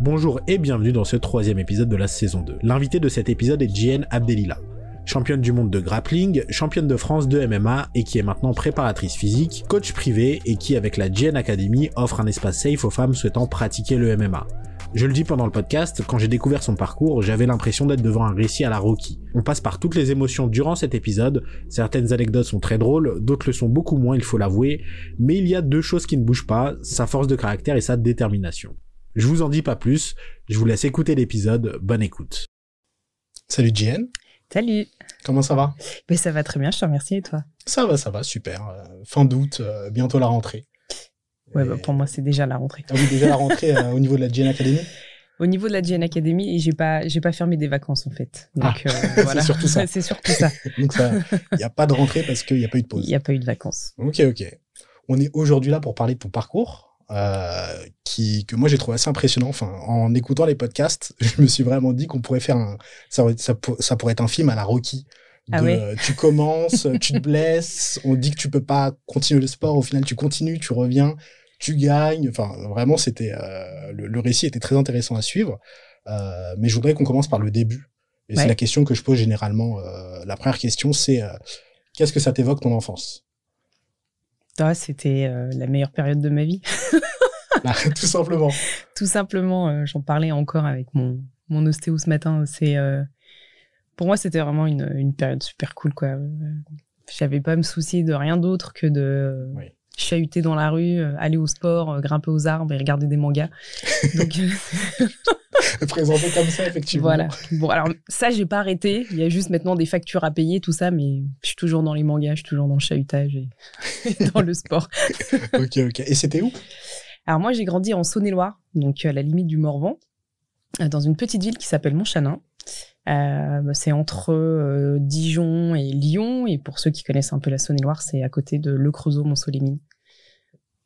Bonjour et bienvenue dans ce troisième épisode de la saison 2. L'invité de cet épisode est Jien Abdelila. Championne du monde de grappling, championne de France de MMA et qui est maintenant préparatrice physique, coach privé et qui avec la Jien Academy offre un espace safe aux femmes souhaitant pratiquer le MMA. Je le dis pendant le podcast, quand j'ai découvert son parcours, j'avais l'impression d'être devant un récit à la Rocky. On passe par toutes les émotions durant cet épisode, certaines anecdotes sont très drôles, d'autres le sont beaucoup moins, il faut l'avouer, mais il y a deux choses qui ne bougent pas, sa force de caractère et sa détermination. Je vous en dis pas plus, je vous laisse écouter l'épisode, bonne écoute. Salut Jen. Salut. Comment ça va? Ben, Ça va très bien, je te remercie et toi? Ça va, ça va, super. Euh, fin d'août, euh, bientôt la rentrée. Ouais, bah, pour moi, c'est déjà la rentrée. Ah oui, déjà la rentrée euh, au niveau de la GN Academy? Au niveau de la GN Academy, j'ai pas, j'ai pas fermé des vacances en fait. Donc, ah, euh, voilà. c'est surtout ça. c'est surtout ça. Donc il n'y a pas de rentrée parce qu'il n'y a pas eu de pause. Il n'y a pas eu de vacances. Ok, ok. On est aujourd'hui là pour parler de ton parcours, euh, qui que moi j'ai trouvé assez impressionnant. Enfin, en écoutant les podcasts, je me suis vraiment dit qu'on pourrait faire un, ça, ça, ça pourrait être un film à la Rocky. ah oui tu commences, tu te blesses, on dit que tu peux pas continuer le sport, au final tu continues, tu reviens, tu gagnes. Enfin, vraiment, c'était euh, le, récit était très intéressant à suivre. Euh, mais je voudrais qu'on commence par le début. Et c'est la question que je pose généralement. Euh, la première question, c'est qu'est-ce que ça t'évoque ton enfance? Ah, C'était la meilleure période de ma vie. Tout simplement. Tout simplement, j'en parlais encore avec mon, mon ostéo ce matin. C'est pour moi, c'était vraiment une, une, période super cool. quoi. J'avais pas à me soucier de rien d'autre que de, oui chahuter dans la rue, euh, aller au sport, euh, grimper aux arbres et regarder des mangas. Donc, euh, Présenté comme ça, effectivement. Voilà. Bon, alors ça, j'ai pas arrêté. Il y a juste maintenant des factures à payer, tout ça, mais je suis toujours dans les mangas, je suis toujours dans le chahutage et, dans le sport. ok, ok. Et c'était où? Alors moi, j'ai grandi en Saône-et-Loire, donc à la limite du Morvan, dans une petite ville qui s'appelle Montchanin. Euh, bah, c'est entre euh, Dijon et Lyon, et pour ceux qui connaissent un peu la Saône-et-Loire, c'est à côté de Le Creusot, Montsolémine.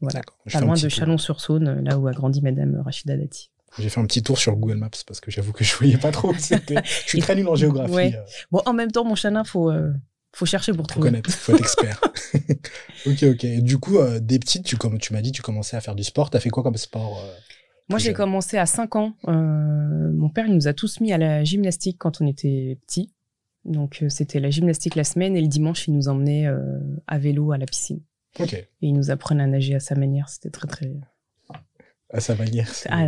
Voilà, pas loin de Chalon-sur-Saône, là où a grandi Madame Rachida Dati. J'ai fait un petit tour sur Google Maps parce que j'avoue que je voyais pas trop. je suis très nul en géographie. Euh. Bon, en même temps, mon chanin, faut faut chercher pour trouver. Faut connaître, faut être expert. ok, ok. du coup, des petites, tu comme tu m'as dit, tu commençais à faire du sport. T'as fait quoi comme sport moi, j'ai commencé à 5 ans. Euh, mon père, il nous a tous mis à la gymnastique quand on était petits. Donc, euh, c'était la gymnastique la semaine et le dimanche, il nous emmenait euh, à vélo à la piscine. Ok. Et il nous apprenait à nager à sa manière. C'était très, très. À sa manière Ah,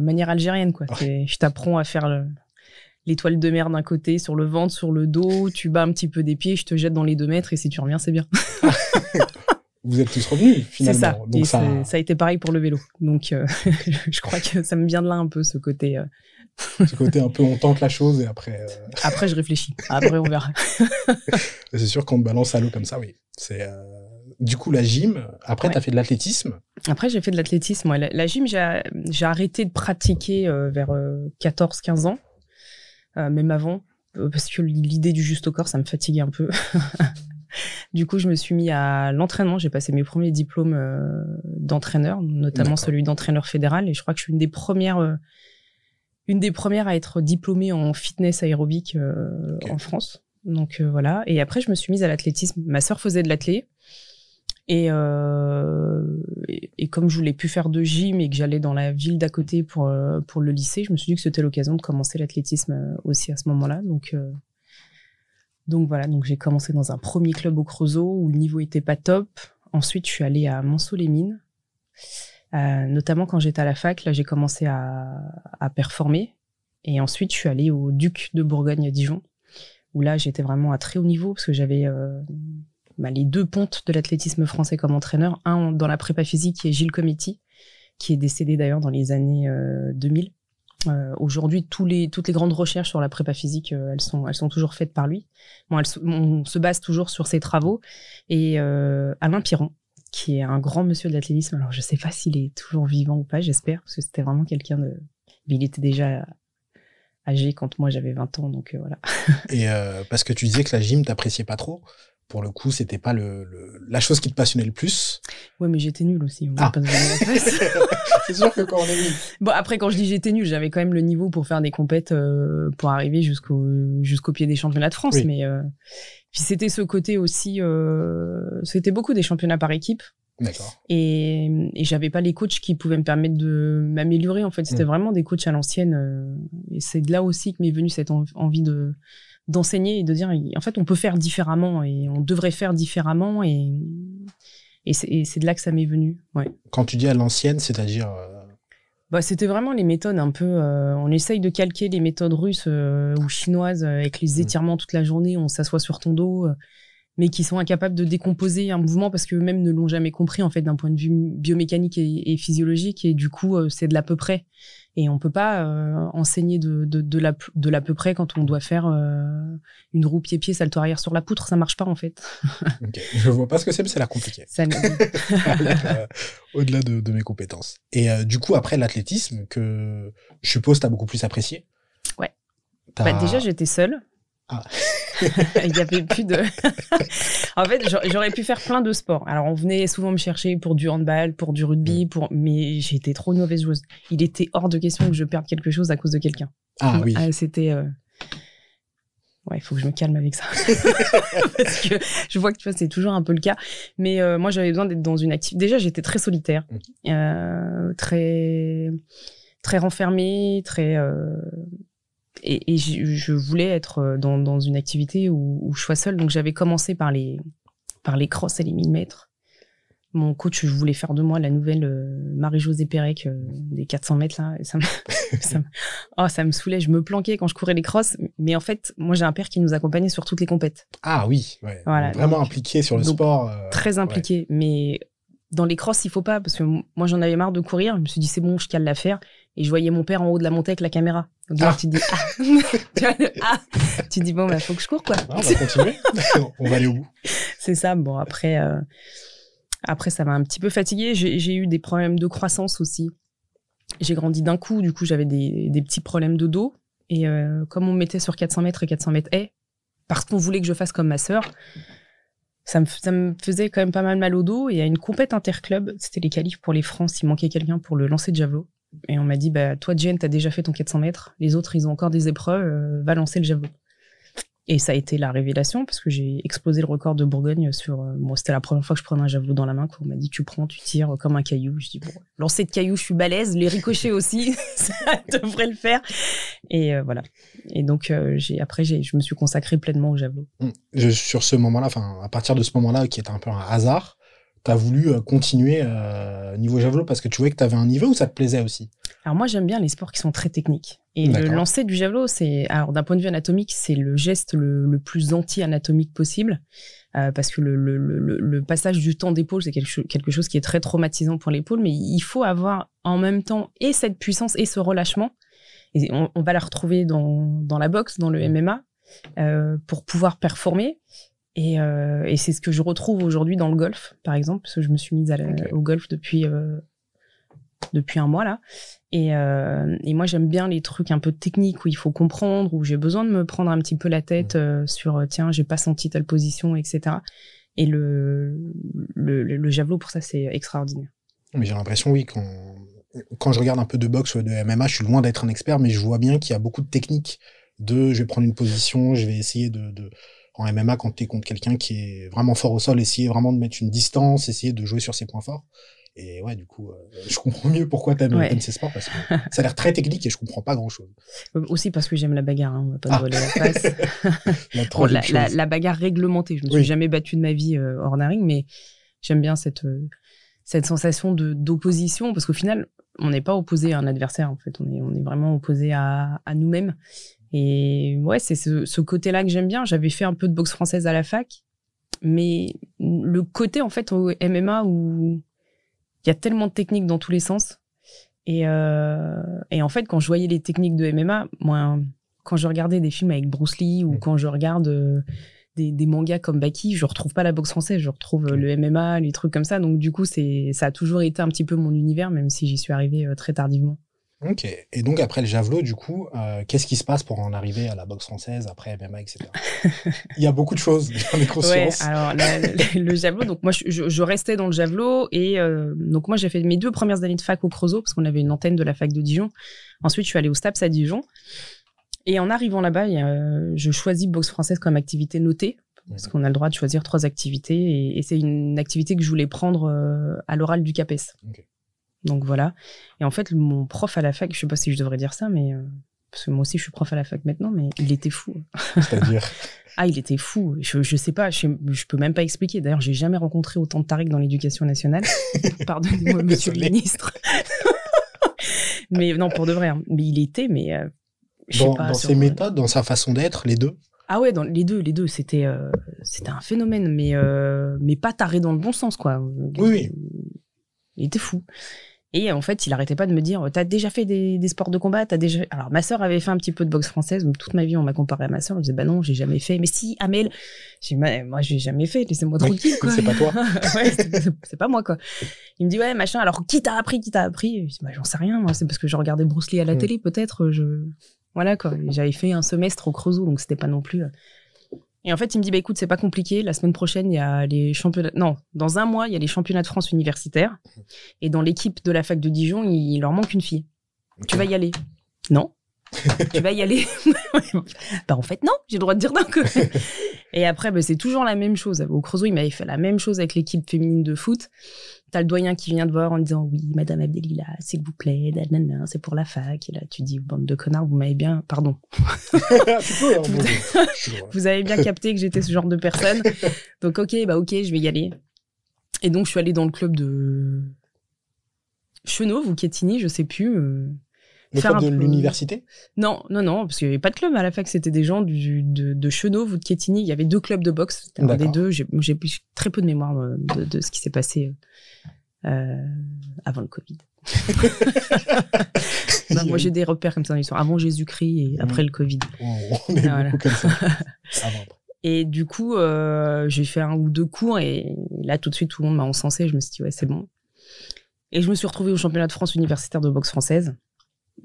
manière algérienne, quoi. Je t'apprends à faire l'étoile de mer d'un côté, sur le ventre, sur le dos, tu bats un petit peu des pieds, je te jette dans les deux mètres et si tu reviens, c'est bien. vous êtes tous revenus finalement. C'est ça. Donc ça... ça... a été pareil pour le vélo. Donc euh, je crois que ça me vient de là un peu ce côté. Euh... ce côté un peu on tente la chose et après. Euh... Après je réfléchis. Après on verra. c'est sûr qu'on te balance à l'eau comme ça, oui. C'est euh, du coup la gym. Après tu as fait de l'athlétisme. Après j'ai fait de l'athlétisme. Ouais. La, la, gym j'ai arrêté de pratiquer euh, vers 14-15 ans, même avant, parce que l'idée du juste au corps ça me fatiguait un peu. Du coup, je me suis mis à l'entraînement. J'ai passé mes premiers diplômes euh, d'entraîneur, notamment celui d'entraîneur fédéral. Et je crois que je suis une des premières, euh, une des premières à être diplômée en fitness aérobique euh, en France. Donc voilà. Et après, je me suis mise à l'athlétisme. Ma sœur faisait de l'athlé. Et, et, comme je voulais plus faire de gym et que j'allais dans la ville d'à côté pour, pour le lycée, je me suis dit que c'était l'occasion de commencer l'athlétisme aussi à ce moment-là. Donc donc voilà, donc j'ai commencé dans un premier club au Creusot où le niveau était pas top. Ensuite, je suis allée à Monceau-les-Mines. Euh, notamment quand j'étais à la fac, là j'ai commencé à, à, performer. Et ensuite, je suis allée au Duc de Bourgogne à Dijon, où là j'étais vraiment à très haut niveau parce que j'avais euh, bah, les deux pontes de l'athlétisme français comme entraîneur. Un dans la prépa physique qui est Gilles Cometti, qui est décédé d'ailleurs dans les années euh, 2000. Euh, Aujourd'hui, tous les, toutes les grandes recherches sur la prépa physique, euh, elles, sont, toujours faites par lui. On se base toujours sur ses travaux. Et euh, Alain Piron, qui est un grand monsieur de l'athlétisme. Alors, je sais pas s'il est toujours vivant ou pas, j'espère, parce que c'était vraiment quelqu'un de. Il était déjà âgé quand moi j'avais 20 ans, donc euh, voilà. Et euh, parce que tu disais que la gym t'appréciais pas trop pour le coup, c'était pas le, la chose qui te passionnait le plus. Ouais, mais j'étais nulle aussi. Ah. c'est sûr que quand on est nul. Bon, après, quand je dis j'étais nulle, j'avais quand même le niveau pour faire des compètes, euh, pour arriver jusqu'au jusqu'au pied des championnats de France. Mais euh, puis c'était ce côté aussi, euh, c'était beaucoup des championnats par équipe. D'accord. Et, et j'avais pas les coachs qui pouvaient me permettre de m'améliorer. En fait, c'était Mm. vraiment des coachs à l'ancienne. Et c'est de là aussi que m'est venue cette en- envie de d'enseigner et de dire, en fait, on peut faire différemment et on devrait faire différemment. Et, et c'est de là que ça m'est venu. Ouais. Quand tu dis à l'ancienne, c'est-à-dire. euh, Bah, c'était vraiment les méthodes un peu. euh, on essaye de calquer les méthodes russes euh, ou chinoises avec les Mm. étirements toute la journée, on s'assoit sur ton dos, euh, mais qui sont incapables de décomposer un mouvement parce qu'eux-mêmes ne l'ont jamais compris en fait d'un point de vue biomécanique et, et physiologique et du coup c'est de l'à peu près. Et on peut pas euh, enseigner de, de, de, la, de l'à peu près quand on doit faire euh, une roue pied-pied salto arrière sur la poutre, ça marche pas en fait. ok. Je vois pas ce que c'est, mais ça a l'air compliqué. Ça, Euh, Au-delà de, de mes compétences. Et euh, du coup, après l'athlétisme, que je suppose tu as beaucoup plus apprécié? Ouais. Bah, déjà, j'étais seule. Ah. Il y avait plus de. en fait, j'a- j'aurais pu faire plein de sports. Alors, on venait souvent me chercher pour du handball, pour du Mm. rugby, pour. Mais j'étais trop une mauvaise joueuse. Il était hors de question que je perde quelque chose à cause de quelqu'un. Ah oui. C'était. euh, Ouais, il faut que je me calme avec ça. Parce que je vois que tu vois, c'est toujours un peu le cas. Mais euh, moi, j'avais besoin d'être dans une activité. Déjà, j'étais très solitaire, Mm. euh, très, très renfermée, très. Et, et je, je voulais être euh, dans, dans une activité où, où je sois seule. Donc, j'avais commencé par les, par les crosses et les 1000 mètres. Mon coach, je voulais faire de moi la nouvelle euh, Marie-Josée Pérec euh, des 400 mètres là. Et ça, me, ça, me, oh, ça me saoulait. Je me planquais quand je courais les crosses. Mais en fait, moi, j'ai un père qui nous accompagnait sur toutes les compètes. Ah oui. Ouais. Voilà, Vraiment donc- impliqué sur le donc, sport. euh, Très impliqué. Mais dans les crosses, il faut pas. Parce que moi, j'en avais marre de courir. Je me suis dit, c'est bon, je cale l'affaire. Et je voyais mon père en haut de la montée avec la caméra. Donc là, Ah. tu te dis, ah. Ah. Tu te dis, bon, bah, faut que je cours, quoi. Ah, on va continuer. on va aller au bout. C'est ça. Bon, après, euh, après ça m'a un petit peu fatiguée. J'ai j'ai eu des problèmes de croissance aussi. J'ai grandi d'un coup, du coup, j'avais des, des petits problèmes de dos. Et euh, comme on me mettait sur 400 mètres et 400 mètres haies, parce qu'on voulait que je fasse comme ma sœur, ça me, ça me faisait quand même pas mal mal au dos. Et à une compète interclub, c'était les qualifs pour les France, il manquait quelqu'un pour le lancer de javelot. Et on m'a dit, bah, toi, Jen, t'as déjà fait ton 400 mètres. Les autres, ils ont encore des épreuves, euh, va lancer le javelot. Et ça a été la révélation parce que j'ai explosé le record de Bourgogne sur. euh, c'était la première fois que je prenais un javelot dans la main. Quoi. On m'a dit tu prends, tu tires comme un caillou. Je dis bon, lancer de caillou, je suis balèze. Les ricochets aussi, ça devrait le faire. Et euh, voilà. Et donc euh, j'ai après je me suis consacrée pleinement au javelot. Je- sur ce moment-là, enfin, à partir de ce moment-là, qui est un peu un hasard, tu as voulu euh, continuer euh, niveau javelot parce que tu voyais que tu avais un niveau ou ça te plaisait aussi? Alors moi j'aime bien les sports qui sont très techniques. Et le lancer du javelot, c'est alors d'un point de vue anatomique, c'est le geste le, le plus anti-anatomique possible. Euh, parce que le, le, le, le passage du temps d'épaule, c'est quelque, quelque chose qui est très traumatisant pour l'épaule, mais il faut avoir en même temps et cette puissance et ce relâchement. Et on, on va la retrouver dans, dans la boxe, dans le MMA, euh, pour pouvoir performer. Et, euh, et c'est ce que je retrouve aujourd'hui dans le golf, par exemple, parce que je me suis mise à la- Ok. au golf depuis, euh, depuis un mois là. Et, euh, et moi, j'aime bien les trucs un peu techniques où il faut comprendre, où j'ai besoin de me prendre un petit peu la tête euh, sur tiens, j'ai pas senti telle position, etc. Et le, le, le, le javelot, pour ça, c'est extraordinaire. Mais j'ai l'impression, oui, quand, quand je regarde un peu de boxe ou de MMA, je suis loin d'être un expert, mais je vois bien qu'il y a beaucoup de techniques de je vais prendre une position, je vais essayer de. de en MMA, quand tu es contre quelqu'un qui est vraiment fort au sol, essayer vraiment de mettre une distance, essayer de jouer sur ses points forts. Et ouais, du coup, euh, je comprends mieux pourquoi t'aimes Ouais. aimes ces sports parce que ça a l'air très technique et je comprends pas grand chose. Euh, Aussi parce que j'aime la bagarre, hein, on va pas Ah. se voiler la face. La, Bon, troisième la, la, chose. la bagarre réglementée. Je me suis Oui. jamais battue de ma vie euh, hors d'un ring, mais j'aime bien cette, euh, cette sensation de d'opposition parce qu'au final, on n'est pas opposé à un adversaire. En fait, on est, on est vraiment opposé à, à nous-mêmes. Et ouais, c'est ce, ce côté-là que j'aime bien. J'avais fait un peu de boxe française à la fac, mais le côté en fait au MMA où il y a tellement de techniques dans tous les sens. Et, euh, et en fait, quand je voyais les techniques de MMA, moi, quand je regardais des films avec Bruce Lee ou Mm. quand je regarde euh, des, des mangas comme Baki, je retrouve pas la boxe française, je retrouve euh, le MMA, les trucs comme ça. Donc du coup, c'est ça a toujours été un petit peu mon univers, même si j'y suis arrivée euh, très tardivement. Ok. Et donc après le javelot, du coup, euh, qu'est-ce qui se passe pour en arriver à la boxe française, après MMA, etc. Il y a beaucoup de choses, j'en ai Ouais, conscience. alors la- le, le javelot, donc moi je, restais dans le javelot et euh, donc moi j'ai fait mes deux premières années de fac au Creusot parce qu'on avait une antenne de la fac de Dijon. Ensuite je suis allée au STAPS à Dijon et en arrivant là-bas, euh, je choisis boxe française comme activité notée parce qu'on a le droit de choisir trois activités et, et c'est une activité que je voulais prendre euh, à l'oral du CAPES. Donc voilà. Et en fait, mon prof à la fac, je sais pas si je devrais dire ça, mais euh, parce que moi aussi je suis prof à la fac maintenant, mais il était fou. C'est-à-dire. Ah, il était fou. Je, je sais pas, je, je peux même pas expliquer. D'ailleurs, j'ai jamais rencontré autant de tarek dans l'éducation nationale. Pardonnez-moi, monsieur le ministre. mais non, pour de vrai. hein. Mais il était, mais euh, Dans, pas. dans ses méthodes, dans sa façon d'être, les deux? Ah ouais, dans les deux, les deux, c'était euh, c'était un phénomène, mais euh, mais pas taré dans le bon sens quoi. Oui, oui. Il était fou. Et en fait, il arrêtait pas de me dire, t'as déjà fait des, des sports de combat, t'as déjà. Alors ma sœur avait fait un petit peu de boxe française, donc toute ma vie on m'a comparé à ma sœur. Je disais bah non, j'ai jamais fait. Mais si, Amel, j'ai dit, moi j'ai jamais fait, laissez-moi tranquille c'est pas toi. ouais, c'est pas moi quoi. Il me dit ouais machin. Alors qui t'a appris, qui t'a appris? Je dis, bah, j'en sais rien. Moi c'est parce que je regardais Bruce Lee à la Mm. télé peut-être. Je voilà quoi. Et J'avais fait un semestre au Creusot, donc c'était pas non plus. Et en fait, il me dit bah écoute, c'est pas compliqué. La semaine prochaine, il y a les championnats. Non, dans un mois, il y a les championnats de France universitaires. Et dans l'équipe de la fac de Dijon, il leur manque une fille. Tu vas y aller Non. tu vas y aller Bah en fait non, j'ai le droit de dire non. Et après, bah, c'est toujours la même chose. Au Creusot, il m'avait fait la même chose avec l'équipe féminine de foot. T'as le doyen qui vient te voir en disant oui, Madame Abdelila, s'il vous plaît, nanana, c'est pour la fac. Et là, tu dis bande de connards, vous m'avez bien, pardon, hein, vous avez bien capté que j'étais ce genre de personne. Donc ok, bah ok, je vais y aller. Et donc je suis allée dans le club de Chenauve ou Quetigny, je sais plus. euh, Le faire club de l'université Non, non, non, parce qu'il n'y avait pas de club à la fac, c'était des gens du, de, de Chenauve ou de Quetigny. Il y avait deux clubs de boxe, c'était un des deux. J'ai très peu de mémoire euh, de, de ce qui s'est passé euh, avant le Covid. Non, moi j'ai des repères comme ça dans l'histoire, avant Jésus-Christ et après le Covid. On on est Voilà. beaucoup comme ça. Et du coup, euh, j'ai fait un ou deux cours et là, tout de suite, tout le monde m'a encensé. Je me suis dit, ouais, c'est bon. Et je me suis retrouvée au championnat de France universitaire de boxe française.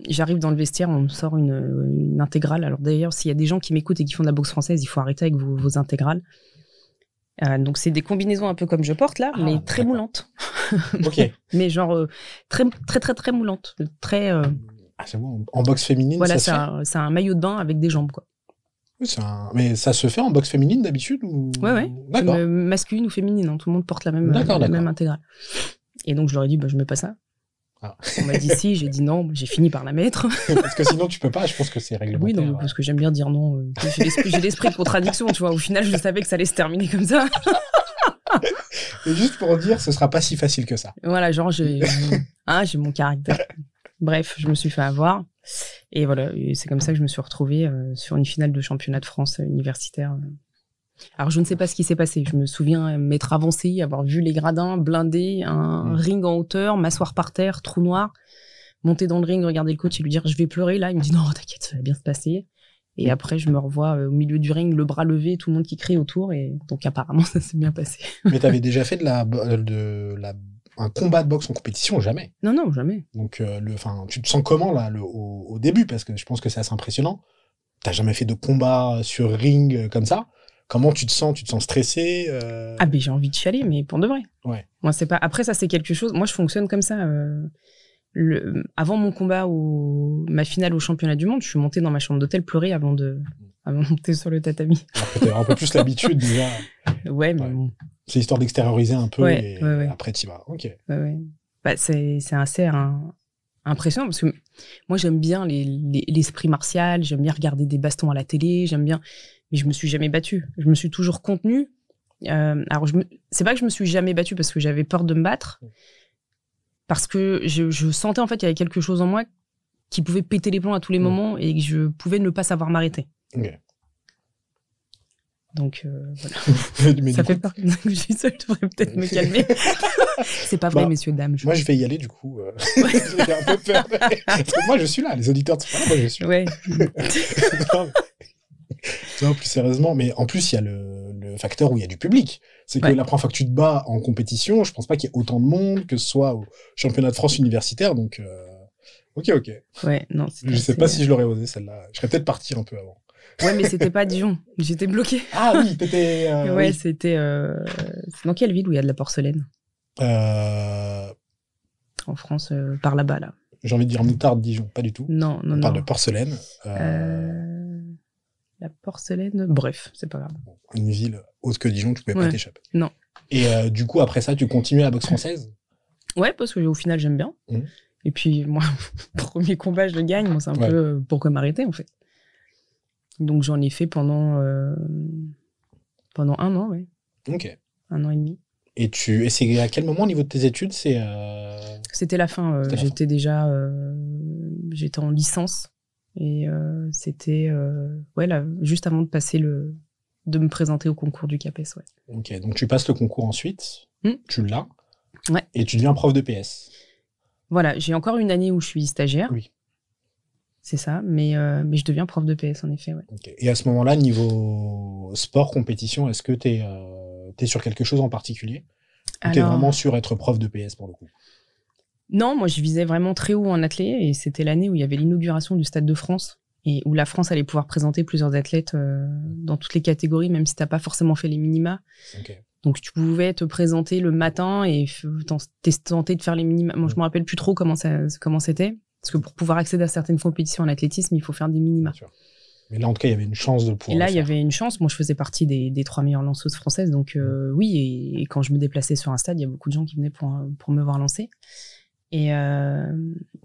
J'arrive dans le vestiaire, on me sort une, une intégrale. Alors d'ailleurs, s'il y a des gens qui m'écoutent et qui font de la boxe française, il faut arrêter avec vos, vos intégrales. Euh, donc c'est des combinaisons un peu comme je porte là, Ah, mais très moulantes. Ok. Mais genre euh, très très très très moulantes. Très euh, Ah, c'est bon. En boxe féminine, voilà, c'est un, c'est un maillot de bain avec des jambes quoi. Oui, un- Mais ça se fait en boxe féminine d'habitude ou... Ouais, ouais. D'accord. Masculine ou féminine, hein, tout le monde porte la même, la même intégrale. Et donc je leur ai dit, bah, je mets pas ça. Ah. On m'a dit si, j'ai dit non, j'ai fini par la mettre. Parce que sinon, tu peux pas. Je pense que c'est oui, réglementaire. non, parce que j'aime bien dire non. euh, J'ai l'esprit, de contradiction, tu vois. Au final, je savais que ça allait se terminer comme ça. Et juste pour dire, ce sera pas si facile que ça. Voilà, genre, j'ai hein, j'ai mon caractère. Bref, je me suis fait avoir. Et voilà, c'est comme ça que je me suis retrouvée euh, sur une finale de championnat de France euh, universitaire. Alors, je ne sais pas ce qui s'est passé. Je me souviens m'être avancée, avoir vu les gradins blindés, un Mm. ring en hauteur, m'asseoir par terre, trou noir, monter dans le ring, regarder le coach et lui dire je vais pleurer. Là, il me dit non, t'inquiète, ça va bien se passer. Et après, je me revois euh, au milieu du ring, le bras levé, tout le monde qui crie autour. Et donc, apparemment, ça s'est bien passé. Mais t'avais déjà fait de la, de la, un combat de boxe en compétition? Jamais. Non, non, jamais. Donc, euh, le, tu te sens comment là le, au, au début? Parce que je pense que c'est assez impressionnant. T'as jamais fait de combat sur ring euh, comme ça? Comment tu te sens? Tu te sens stressé euh, Ah ben j'ai envie de chialer, mais pour de vrai. Ouais. Moi c'est pas. Après ça c'est quelque chose. Moi je fonctionne comme ça. euh, Le... Avant mon combat ou ma finale au championnat du monde, je suis montée dans ma chambre d'hôtel pleurer avant de avant de monter sur le tatami. Un peu plus l'habitude déjà. Ouais, mais Ouais. bon. C'est histoire d'extérioriser un peu Ouais, et ouais, ouais. après t'y vas. Ok. Bah, c'est c'est assez un- impressionnant parce que moi j'aime bien les- les- l'esprit martial, j'aime bien regarder des bastons à la télé, j'aime bien, mais je me suis jamais battue. Je me suis toujours contenue. Euh, alors me... c'est pas que je me suis jamais battue parce que j'avais peur de me battre, parce que je, je sentais en fait qu'il y avait quelque chose en moi qui pouvait péter les plombs à tous les moments et que je pouvais ne pas savoir m'arrêter. Donc euh, voilà. Ça fait coup, peur que je suis seule, je devrais peut-être me calmer. c'est pas vrai, Bah, messieurs dames. je- moi je vais y aller du coup. euh, J'ai un peu peur. Parce que moi je suis là, les auditeurs sont pas là, moi je suis là. Ouais. non, Non, plus sérieusement, mais en plus, il y a le, le facteur où il y a du public. C'est que Ouais. la première fois que tu te bats en compétition, je pense pas qu'il y ait autant de monde, que ce soit au championnat de France universitaire, donc, euh, ok, ok. Ouais, non. Je sais pas si je l'aurais osé, celle-là. Je serais peut-être parti un peu avant. Ouais, mais c'était pas Dijon. J'étais bloquée. Ah oui, t'étais, euh, ouais, oui. c'était. euh, C'est dans quelle ville où il y a de la porcelaine? Euh, En France, euh, par là-bas, là. j'ai envie de dire moutarde Dijon, pas du tout. Non, non, On non. parle de porcelaine. La porcelaine. Bref, c'est pas grave. une ville autre que Dijon, tu pouvais pas t'échapper. Non. Et euh, du coup, après ça, tu continues la boxe française? Ouais, parce que au final, j'aime bien. Mhm. Et puis, moi, premier combat, je le gagne. Moi, c'est un Ouais. peu euh, pourquoi m'arrêter, en fait. Donc, j'en ai fait pendant, euh, pendant un an, ouais. Ok. Un an et demi. Et tu et c'est à quel moment au niveau de tes études C'est. C'était la fin. j'étais déjà, j'étais en licence et euh, c'était, euh, ouais, là, juste avant de passer le, de me présenter au concours du CAPES, ouais. ok. Donc tu passes le concours ensuite, Hmm. tu l'as, Ouais. et tu deviens prof de PS. Voilà, j'ai encore une année où je suis stagiaire. Oui. C'est ça, mais mais je deviens prof de PS en effet, ouais. Et à ce moment-là, niveau sport compétition, est-ce que t'es euh, t'es sur quelque chose en particulier? Ou t'es Alors- vraiment sur être prof de PS pour le coup? Non, moi je visais vraiment très haut en athlée et c'était l'année où il y avait l'inauguration du Stade de France et où la France allait pouvoir présenter plusieurs athlètes euh, dans toutes les catégories, même si t'as pas forcément fait les minima. Donc tu pouvais te présenter le matin et f- t'en- t'es tenté de faire les minima. Moi je me rappelle plus trop comment ça comment c'était parce que pour pouvoir accéder à certaines compétitions en athlétisme, il faut faire des minima. Mais là, en tout cas, il y avait une chance de pouvoir. Et là, il y avait une chance. Moi, je faisais partie des, des trois meilleures lanceuses françaises. Donc, euh, oui, et, et quand je me déplaçais sur un stade, il y a beaucoup de gens qui venaient pour, pour me voir lancer. Et, euh,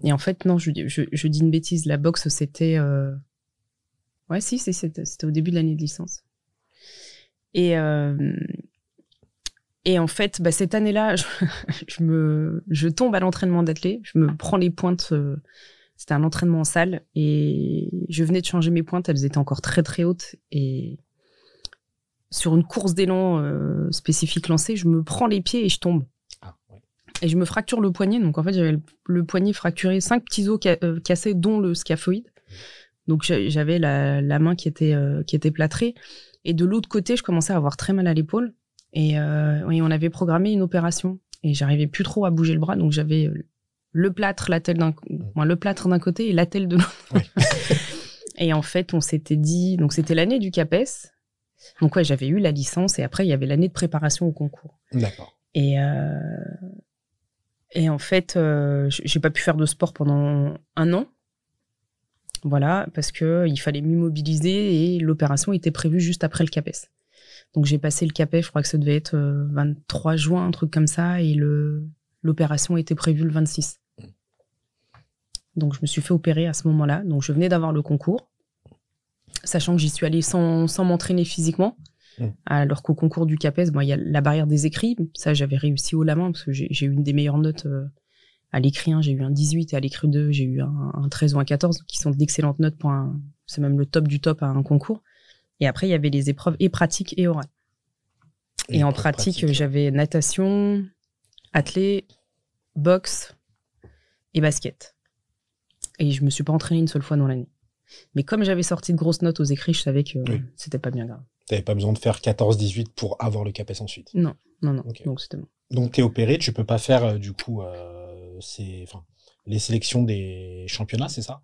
et en fait, non, je, dis une bêtise. La boxe, c'était. euh, Ouais, si, c'était au début de l'année de licence. Et, euh, en fait, bah, cette année-là, je, tombe à l'entraînement d'athlée. Je me prends les pointes. c'était un entraînement en salle et je venais de changer mes pointes. Elles étaient encore très très hautes et sur une course d'élan spécifique lancée, je me prends les pieds et je tombe. Et je me fracture le poignet. Donc en fait, j'avais le, le poignet fracturé, cinq petits os ca- euh, cassés, dont le scaphoïde. Donc j'a- j'avais la, la main qui était, euh, qui était plâtrée. Et de l'autre côté, je commençais à avoir très mal à l'épaule. Et, euh, et on avait programmé une opération. Et j'arrivais plus trop à bouger le bras. Donc j'avais euh, le plâtre, la d'un, moins le plâtre d'un côté et la telle de l'autre. Oui. et en fait, on s'était dit, donc c'était l'année du CAPES. Donc ouais, j'avais eu la licence et après il y avait l'année de préparation au concours. D'accord. Et euh, et en fait, euh, j'ai pas pu faire de sport pendant un an. Voilà, parce que il fallait m'immobiliser et l'opération était prévue juste après le CAPES. Donc j'ai passé le CAPES, je crois que ça devait être euh, 23 juin, un truc comme ça, et le l'opération était prévue le 26. Donc je me suis fait opérer à ce moment-là. Donc je venais d'avoir le concours, sachant que j'y suis allée sans, sans m'entraîner physiquement. Mm. Alors qu'au concours du CAPES, bon, il y a la barrière des écrits. Ça, j'avais réussi haut la main parce que j'ai eu une des meilleures notes euh, à l'écrit 1, j'ai eu un 18 et à l'écrit 2, j'ai eu un, un 13 ou un 14, qui sont d'excellentes notes pour un. C'est même le top du top à un concours. Et après, il y avait les épreuves et pratiques et orales. Et, en pratique, j'avais natation, athlé, boxe et basket. Et je me suis pas entraînée une seule fois dans l'année. Mais comme j'avais sorti de grosses notes aux écrits, je savais que Oui. c'était pas bien grave. T'avais pas besoin de faire 14-18 pour avoir le CAPES ensuite. Non, non. Ok. Donc c'était bon. Donc t'es opéré, tu peux pas faire euh, du coup euh, ces, les sélections des championnats, c'est ça?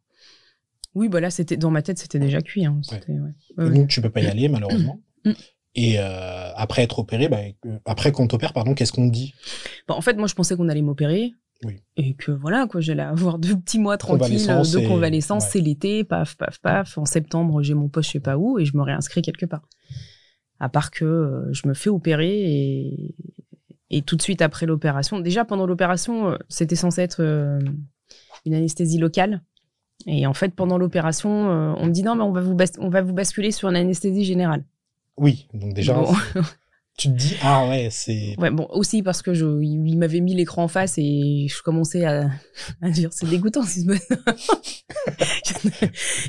Oui, bah là, c'était dans ma tête, c'était déjà cuit. Hein. Ouais. Ouais. Donc tu peux pas y aller malheureusement. Mm. Et euh, après être opéré, bah, après qu'on t'opère, pardon, qu'est-ce qu'on te dit? Bon, en fait, moi, je pensais qu'on allait m'opérer. Oui. Et que voilà, quoi, j'allais avoir deux petits mois tranquilles Convalescence de et- convalescence. ouais. C'est l'été, paf, paf, paf. En septembre, j'ai mon poste, je sais pas où, et je me réinscris quelque part. À part que euh, je me fais opérer et, et tout de suite après l'opération. Déjà, pendant l'opération, euh, c'était censé être euh, une anesthésie locale. Et en fait, pendant l'opération, euh, on me dit non, mais on va vous, on va vous basculer sur une anesthésie générale. Oui, donc déjà, Bon. C'est- tu te dis ah ouais, c'est Ouais, bon, aussi parce que je, il m'avait mis l'écran en face et je commençais à, à dire c'est dégoûtant si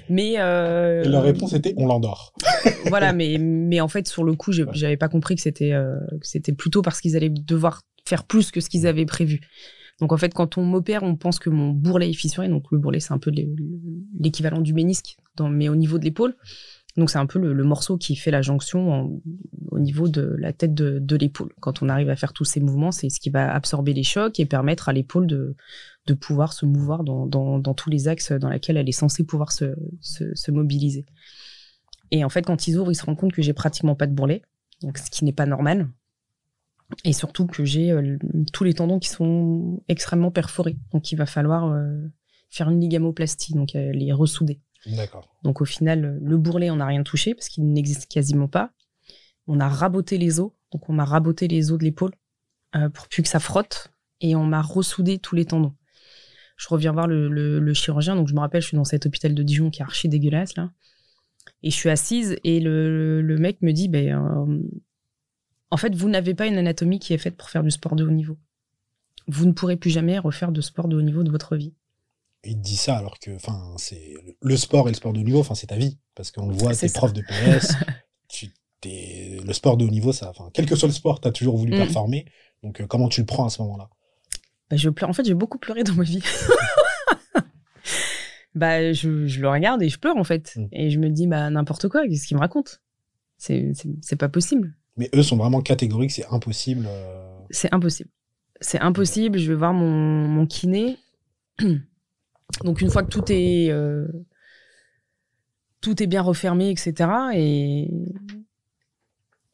mais euh, la réponse était on l'endort. voilà, mais mais en fait sur le coup, j'avais pas compris que c'était euh, c'était plutôt parce qu'ils allaient devoir faire plus que ce qu'ils avaient prévu. Donc en fait, quand on m'opère, on pense que mon bourrelet est fissuré. Donc le bourrelet, c'est un peu l'é- l'équivalent du ménisque, dans, mais au niveau de l'épaule. Donc c'est un peu le, morceau qui fait la jonction au niveau de la tête de, l'épaule. Quand on arrive à faire tous ces mouvements, c'est ce qui va absorber les chocs et permettre à l'épaule de, pouvoir se mouvoir dans, tous les axes dans lesquels elle est censée pouvoir se mobiliser. Et en fait, quand ils ouvrent, ils se rendent compte que j'ai pratiquement pas de bourrelet, donc ce qui n'est pas normal. Et surtout que j'ai euh, tous les tendons qui sont extrêmement perforés. Donc il va falloir euh, faire une ligamoplastie, donc euh, les ressouder. Donc au final, le bourrelet, on n'a rien touché parce qu'il n'existe quasiment pas. On a raboté les os, donc on m'a raboté les os de l'épaule euh, pour plus que ça frotte, et on m'a ressoudé tous les tendons. Je reviens voir le, chirurgien, donc je me rappelle, je suis dans cet hôpital de Dijon qui est archi dégueulasse là, et je suis assise et le, mec me dit, ben, euh, en fait, vous n'avez pas une anatomie qui est faite pour faire du sport de haut niveau. Vous ne pourrez plus jamais refaire de sport de haut niveau de votre vie. Il dit ça alors que, enfin, c'est le sport et le sport de haut niveau, enfin, c'est ta vie, parce qu'on le voit, t'es prof de PS, tu, le sport de haut niveau, ça, enfin, quel que soit le sport, tu as toujours voulu mm. performer. Donc, euh, comment tu le prends à ce moment-là? Bah, je pleure. En fait, j'ai beaucoup pleuré dans ma vie. bah, je, je, le regarde et je pleure, en fait. Mm. Et je me dis, bah, n'importe quoi, qu'est-ce qu'il me raconte? C'est pas possible. Mais eux sont vraiment catégoriques, c'est impossible. Euh. C'est impossible. C'est impossible. Je vais voir mon, mon kiné. Donc, une fois que tout est. Euh, tout est bien refermé, etc. Et,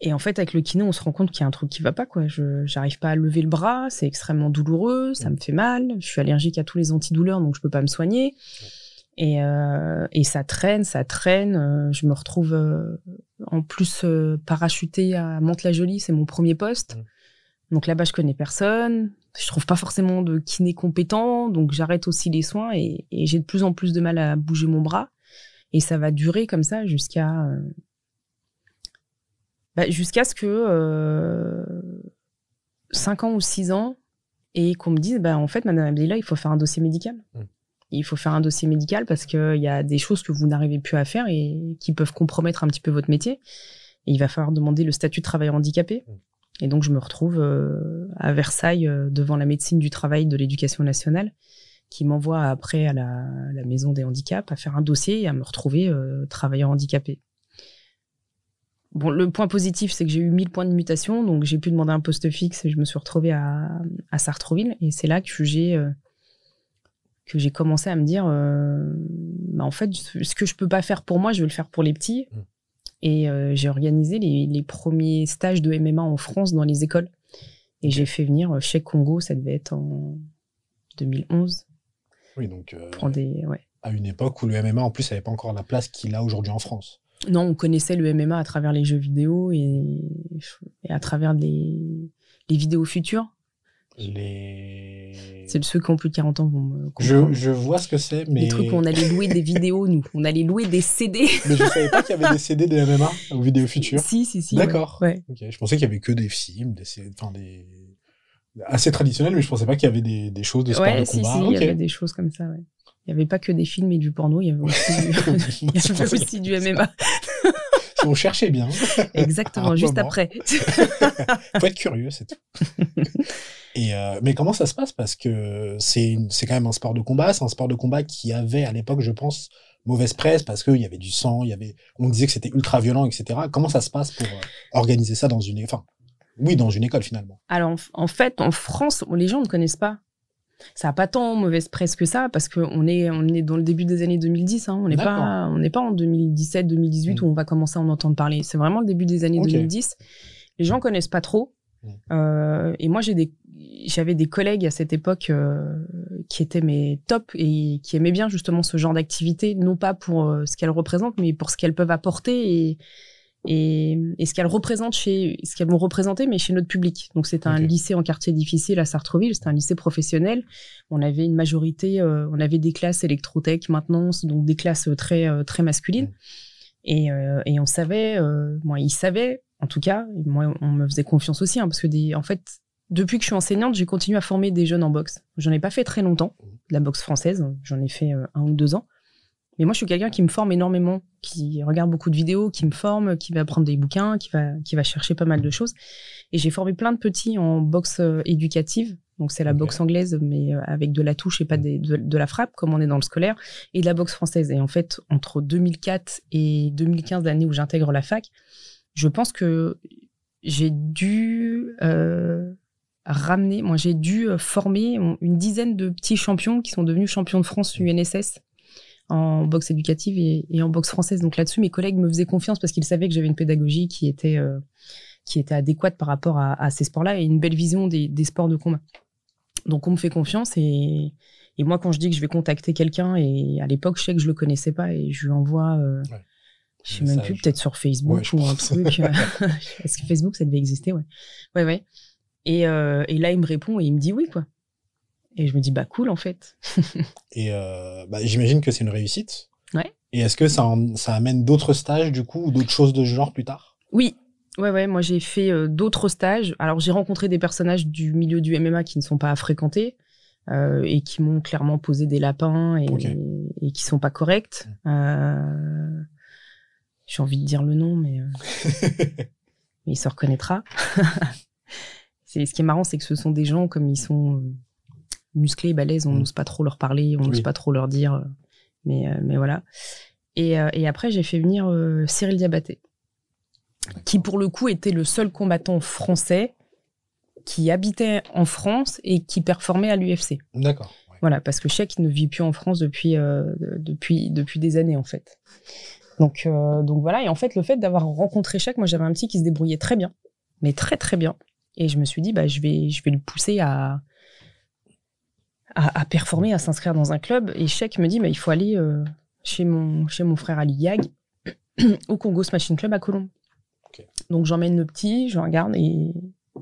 et en fait, avec le kiné, on se rend compte qu'il y a un truc qui va pas, quoi. Je, j'arrive pas à lever le bras, c'est extrêmement douloureux, ça me fait mal. Je suis allergique à tous les antidouleurs, donc je peux pas me soigner. Et, euh, et ça traîne, ça traîne. Euh, je me retrouve euh, en plus parachutée à Mantes-la-Jolie, c'est mon premier poste. Donc là-bas, je connais personne. Je trouve pas forcément de kiné compétent, donc j'arrête aussi les soins et, et j'ai de plus en plus de mal à bouger mon bras. Et ça va durer comme ça jusqu'à bah, jusqu'à ce que euh, 5 ans ou 6 ans et qu'on me dise, bah, en fait, Madame Abdillah, il faut faire un dossier médical. Mm. Il faut faire un dossier médical parce qu'il y a des choses que vous n'arrivez plus à faire et qui peuvent compromettre un petit peu votre métier. Et il va falloir demander le statut de travailleur handicapé. Mm. Et donc, je me retrouve euh, à Versailles euh, devant la médecine du travail de l'éducation nationale qui m'envoie après à la, maison des handicaps à faire un dossier et à me retrouver euh, travailleur handicapé. Bon, le point positif, c'est que j'ai eu 1000 points de mutation, donc j'ai pu demander un poste fixe et je me suis retrouvée à, à Sartreville. Et c'est là que j'ai commencé à me dire, bah en fait, ce que je peux pas faire pour moi, je vais le faire pour les petits. Et euh, j'ai organisé les, les, premiers stages de MMA en France dans les écoles. Et j'ai fait venir chez Congo, ça devait être en 2011. Oui, donc des, ouais. à une époque où le MMA en plus n'avait pas encore la place qu'il a aujourd'hui en France. Non, on connaissait le MMA à travers les jeux vidéo et, à travers les, vidéos futures. Les... C'est ceux qui ont plus de 40 ans vont me je, je, vois ce que c'est, mais... Les trucs où on allait louer des vidéos, nous. On allait louer des CD. mais je savais pas qu'il y avait des CD de MMA ou vidéos futures. Si, si, si. D'accord. Ouais. Je pensais qu'il y avait que des films, des, enfin, des... assez traditionnels, mais je pensais pas qu'il y avait des, des choses de sport ouais, de si, si, il y avait des choses comme ça, ouais. Il n'y avait pas que des films et du porno, il y avait aussi du, MMA. si on cherchait bien. Exactement, juste après. faut être curieux, c'est tout. Et euh, mais comment ça se passe? Parce que c'est quand même un sport de combat, c'est un sport de combat qui avait à l'époque, je pense, mauvaise presse parce qu'il y avait du sang, il y avait, on disait que c'était ultra violent, etc. Comment ça se passe pour euh, organiser ça dans une, enfin, oui, dans une école finalement? Alors en fait, en France, les gens ne connaissent pas ça n'a pas tant mauvaise presse que ça parce qu'on est on est dans le début des années 2010 hein. on n'est pas on n'est pas en 2017 2018 mm. où on va commencer à en entendre parler c'est vraiment le début des années 2010 les gens connaissent pas trop mm. euh, et moi j'ai des j'avais des collègues à cette époque euh, qui étaient mes top et qui aimaient bien justement ce genre d'activité non pas pour euh, ce qu'elles représentent mais pour ce qu'elles peuvent apporter et et, ce qu'elles représentent chez, ce qu'elles vont représenter, mais chez notre public. Donc c'est un lycée en quartier difficile à Sartreville, c'est un lycée professionnel. On avait une majorité, euh, on avait des classes électrotech, maintenance, donc des classes très très masculines. Et, et, on savait, moi ils savaient, en tout cas, moi on me faisait confiance aussi, hein, parce que des, en fait, depuis que je suis enseignante, j'ai continué à former des jeunes en boxe. J'en ai pas fait très longtemps, la boxe française, j'en ai fait un ou deux ans. Mais moi, je suis quelqu'un qui me forme énormément, qui regarde beaucoup de vidéos, qui me forme, qui va prendre des bouquins, qui va, qui va chercher pas mal de choses. Et j'ai formé plein de petits en boxe euh, éducative. Donc, c'est la boxe anglaise, mais euh, avec de la touche et pas de, de, la frappe, comme on est dans le scolaire, et de la boxe française. Et en fait, entre 2004 et 2015, l'année où j'intègre la fac, je pense que j'ai dû euh, ramener, moi, j'ai dû former une dizaine de petits champions qui sont devenus champions de France UNSS en boxe éducative et, en boxe française. Donc là-dessus, mes collègues me faisaient confiance parce qu'ils savaient que j'avais une pédagogie qui était euh, qui était adéquate par rapport à, ces sports-là et une belle vision des, sports de combat. Donc on me fait confiance et, et moi quand je dis que je vais contacter quelqu'un et à l'époque je sais que je le connaissais pas et je lui envoie euh, Je sais même plus, peut-être sur Facebook ou un truc. Est-ce que Facebook, ça devait exister Ouais, ouais, ouais. Et, euh, et, là, il me répond et il me dit oui, quoi. Et je me dis, bah cool, en fait. et euh, bah, j'imagine que c'est une réussite. Ouais. Et est-ce que ça, ça amène d'autres stages, du coup, ou d'autres choses de ce genre plus tard? Oui. Ouais, ouais, moi j'ai fait euh, d'autres stages. Alors j'ai rencontré des personnages du milieu du MMA qui ne sont pas à fréquenter. Euh, et qui m'ont clairement posé des lapins et, et, qui sont pas corrects. Mm. J'ai envie de dire le nom, mais, mais il se reconnaîtra. c'est ce qui est marrant, c'est que ce sont des gens comme ils sont musclés, balèzes, on mm. n'ose pas trop leur parler, on n'ose pas trop leur dire, mais mais voilà. Et, et après j'ai fait venir Cyril Diabaté, qui pour le coup était le seul combattant français qui habitait en France et qui performait à l'UFC. D'accord. Voilà, parce que Sheik ne vit plus en France depuis, euh, depuis, depuis des années, en fait. Donc, euh, donc voilà, et en fait, le fait d'avoir rencontré Sheik, moi j'avais un petit qui se débrouillait très bien, mais très très bien. Et je me suis dit, bah, je, vais, je vais le pousser à, à, performer, à s'inscrire dans un club. Et Sheik me dit, bah, il faut aller euh, chez, mon, chez mon frère Ali Yag, au Congo Smashing Club à Colombe. Donc j'emmène le petit, je regarde et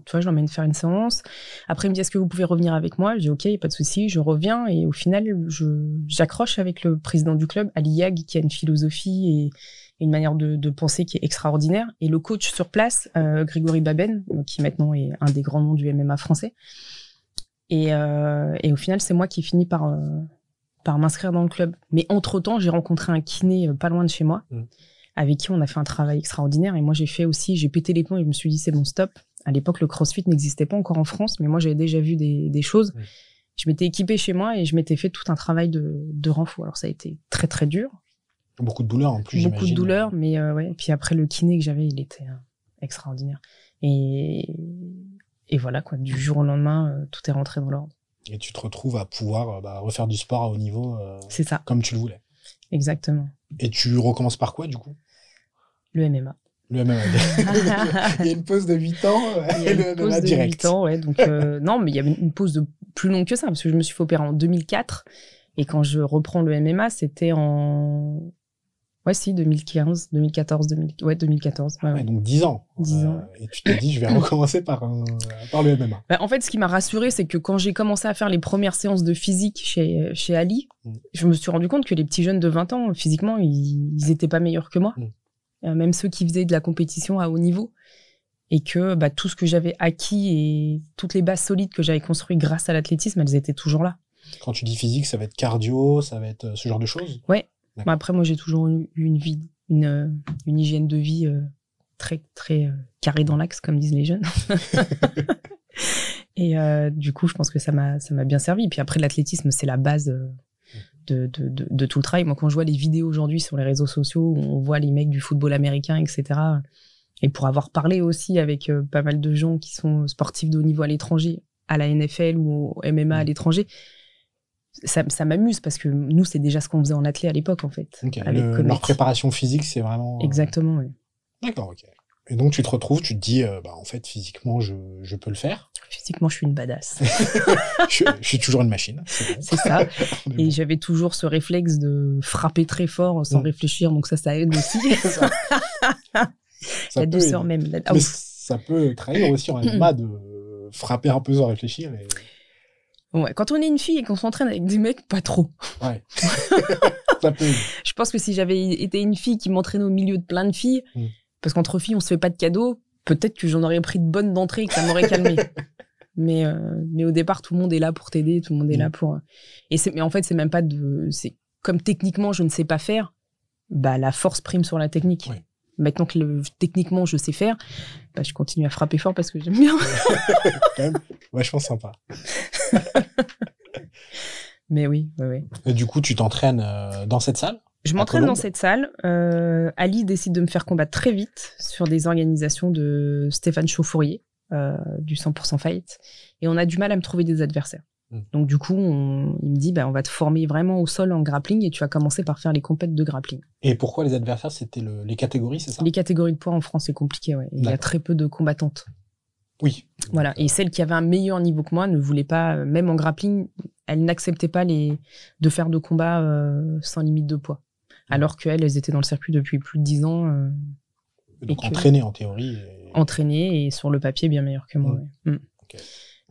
tu vois, je l'emmène faire une séance. Après, il me dit, est-ce que vous pouvez revenir avec moi? Je dis, OK, pas de souci, je reviens. Et au final, j'accroche avec le président du club, Ali Yag, qui a une philosophie et, une manière de, penser qui est extraordinaire. Et le coach sur place, euh, Grégory Baben, qui maintenant est un des grands noms du MMA français. Et, euh, et au final, c'est moi qui finis par, euh, par m'inscrire dans le club. Mais entre-temps, j'ai rencontré un kiné pas loin de chez moi. Mmh. avec qui on a fait un travail extraordinaire. Et moi, j'ai fait aussi, j'ai pété les plombs et je me suis dit, c'est bon, stop à l'époque, le CrossFit n'existait pas encore en France, mais moi, j'avais déjà vu des, choses. Je m'étais équipée chez moi et je m'étais fait tout un travail de, de renfort. Alors, ça a été très, très dur. Beaucoup de douleur en plus, Beaucoup de douleur, mais euh, ouais. puis après, le kiné que j'avais, il était euh, extraordinaire. Et, et voilà, quoi. Du jour au lendemain, euh, tout est rentré dans l'ordre. Et tu te retrouves à pouvoir bah, refaire du sport à haut niveau. C'est ça. Comme tu le voulais. Exactement. Et tu recommences par quoi, du coup? Le MMA. Le MMA. il y a une pause de 8 ans. Il y a une pause de 8 ans, ouais. Donc, euh, non, mais il y avait une pause de plus longue que ça, parce que je me suis fait opérer en 2004. Et quand je reprends le MMA, c'était en. Ouais, si, 2015, 2014, 2000... ouais, 2014. Ouais, donc 10 ans. 10 ans. Euh, et tu t'es dit, je vais recommencer par, par le MMA. Bah, en fait, ce qui m'a rassuré, c'est que quand j'ai commencé à faire les premières séances de physique chez, chez Ali, mm. je me suis rendu compte que les petits jeunes de 20 ans, physiquement, ils, ils étaient pas meilleurs que moi. Mm. Euh, même ceux qui faisaient de la compétition à haut niveau, et que bah, tout ce que j'avais acquis et toutes les bases solides que j'avais construites grâce à l'athlétisme, elles étaient toujours là. Quand tu dis physique, ça va être cardio, ça va être euh, ce genre de choses? Ouais. Après, moi, j'ai toujours eu une vie, une, euh, une hygiène de vie très, très carrée dans l'axe, comme disent les jeunes. et du coup, je pense que ça m'a bien servi. Puis après, l'athlétisme, c'est la base de, de, de, tout le travail. Moi, quand je vois les vidéos aujourd'hui sur les réseaux sociaux, où on voit les mecs du football américain, etc., et pour avoir parlé aussi avec euh, pas mal de gens qui sont sportifs de haut niveau à l'étranger, à la NFL ou au MMA à l'étranger, ça, ça m'amuse parce que nous, c'est déjà ce qu'on faisait en athlète à l'époque, en fait. leur préparation physique, c'est vraiment. Euh, Exactement, oui. D'accord, ok. Et donc tu te retrouves, tu te dis, euh, bah, en fait, physiquement, je, je, peux le faire. Physiquement, je suis une badass. je, suis toujours une machine. C'est ça. Et j'avais toujours ce réflexe de frapper très fort sans mm. réfléchir, donc ça, ça aide aussi. ça. La douceur même. Ah Mais ça peut trahir aussi en MMA de frapper un peu sans réfléchir. Et... Ouais, quand on est une fille et qu'on s'entraîne avec des mecs, pas trop. Ouais. ça peut. Je pense que si j'avais été une fille qui m'entraînait au milieu de plein de filles, mm. Parce qu'entre filles, on se fait pas de cadeaux. Peut-être que j'en aurais pris de bonnes d'entrée et que ça m'aurait calmé. mais, euh, mais au départ, tout le monde est là pour t'aider, tout le monde est là mm. pour. Euh, et c'est, mais en fait, c'est même pas de. C'est comme techniquement, je ne sais pas faire. Bah, la force prime sur la technique. Maintenant que le, techniquement je sais faire, bah, je continue à frapper fort parce que j'aime bien. Quand même, vachement sympa. Mais oui, oui, oui. Et du coup, tu t'entraînes euh, dans cette salle? Je m'entraîne dans cette salle. Euh, Ali décide de me faire combattre très vite sur des organisations de Stéphane Chauffourier, euh, du 100% Fight. Et on a du mal à me trouver des adversaires. Hmm. Donc du coup, il me dit, bah, on va te former vraiment au sol en grappling et tu vas commencer par faire les compètes de grappling. Et pourquoi les adversaires C'était les catégories, c'est ça? Les catégories de poids en France, c'est compliqué. Ouais. Il y a très peu de combattantes. Oui. Voilà. Et celle qui avait un meilleur niveau que moi ne voulait pas, même en grappling, elle n'acceptait pas les de faire de combats euh, sans limite de poids. Alors qu'elles, elles étaient dans le circuit depuis plus de 10 ans. euh, Donc que- entraîné en théorie. et- entraînée et sur le papier bien meilleur que moi. Mm. ouais. Mm.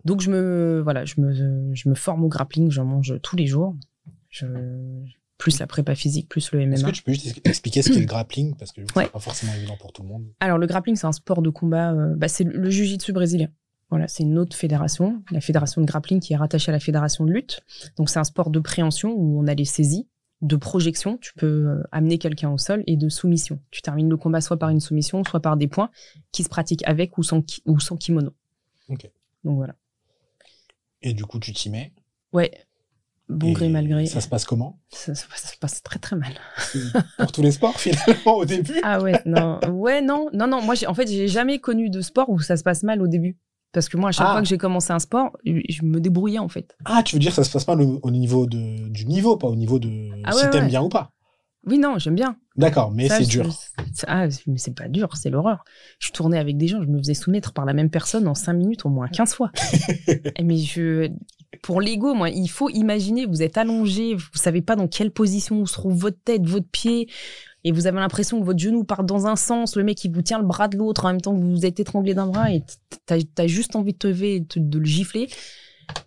Donc je me voilà, je me je me forme au grappling, j'en mange tous les jours. Je plus la prépa physique, plus le Est-ce MMA. que tu peux juste expliquer ce qu'est le grappling? Parce que Ouais. c'est pas forcément évident pour tout le monde. Alors le grappling c'est un sport de combat, euh, bah, c'est le, jiu-jitsu brésilien. Voilà, c'est une autre fédération, la fédération de grappling qui est rattachée à la fédération de lutte. Donc c'est un sport de préhension où on a les saisies, de projection, tu peux euh, amener quelqu'un au sol et de soumission. Tu termines le combat soit par une soumission, soit par des points qui se pratiquent avec ou sans ki- ou sans kimono. Donc voilà. Et du coup, tu t'y mets. Ouais. Bon Et gré mal gré. Ça se passe comment? Ça, ça- ça se passe très très mal. Pour tous les sports, finalement, au début? Ah ouais, non, ouais, non, non, non. Moi, j'ai- en fait, j'ai jamais connu de sport où ça se passe mal au début. Parce que moi, à chaque Ah. fois que j'ai commencé un sport, je me débrouillais en fait. Ah, tu veux dire ça se passe mal au, au niveau de, du niveau, pas au niveau de Ah si ouais, t'aimes ouais. bien ou pas? Oui, non, j'aime bien. D'accord, mais c'est dur. Ah, mais c'est pas dur, c'est l'horreur. Je tournais avec des gens, je me faisais soumettre par la même personne en 5 minutes au moins 15 fois. Eh, mais je. Pour l'ego, moi, il faut imaginer, vous êtes allongé, vous savez pas dans quelle position se trouve votre tête, votre pied, et vous avez l'impression que votre genou part dans un sens, le mec il vous tient le bras de l'autre en même temps que vous êtes étranglé d'un bras, et t'as as juste envie de te lever de le gifler.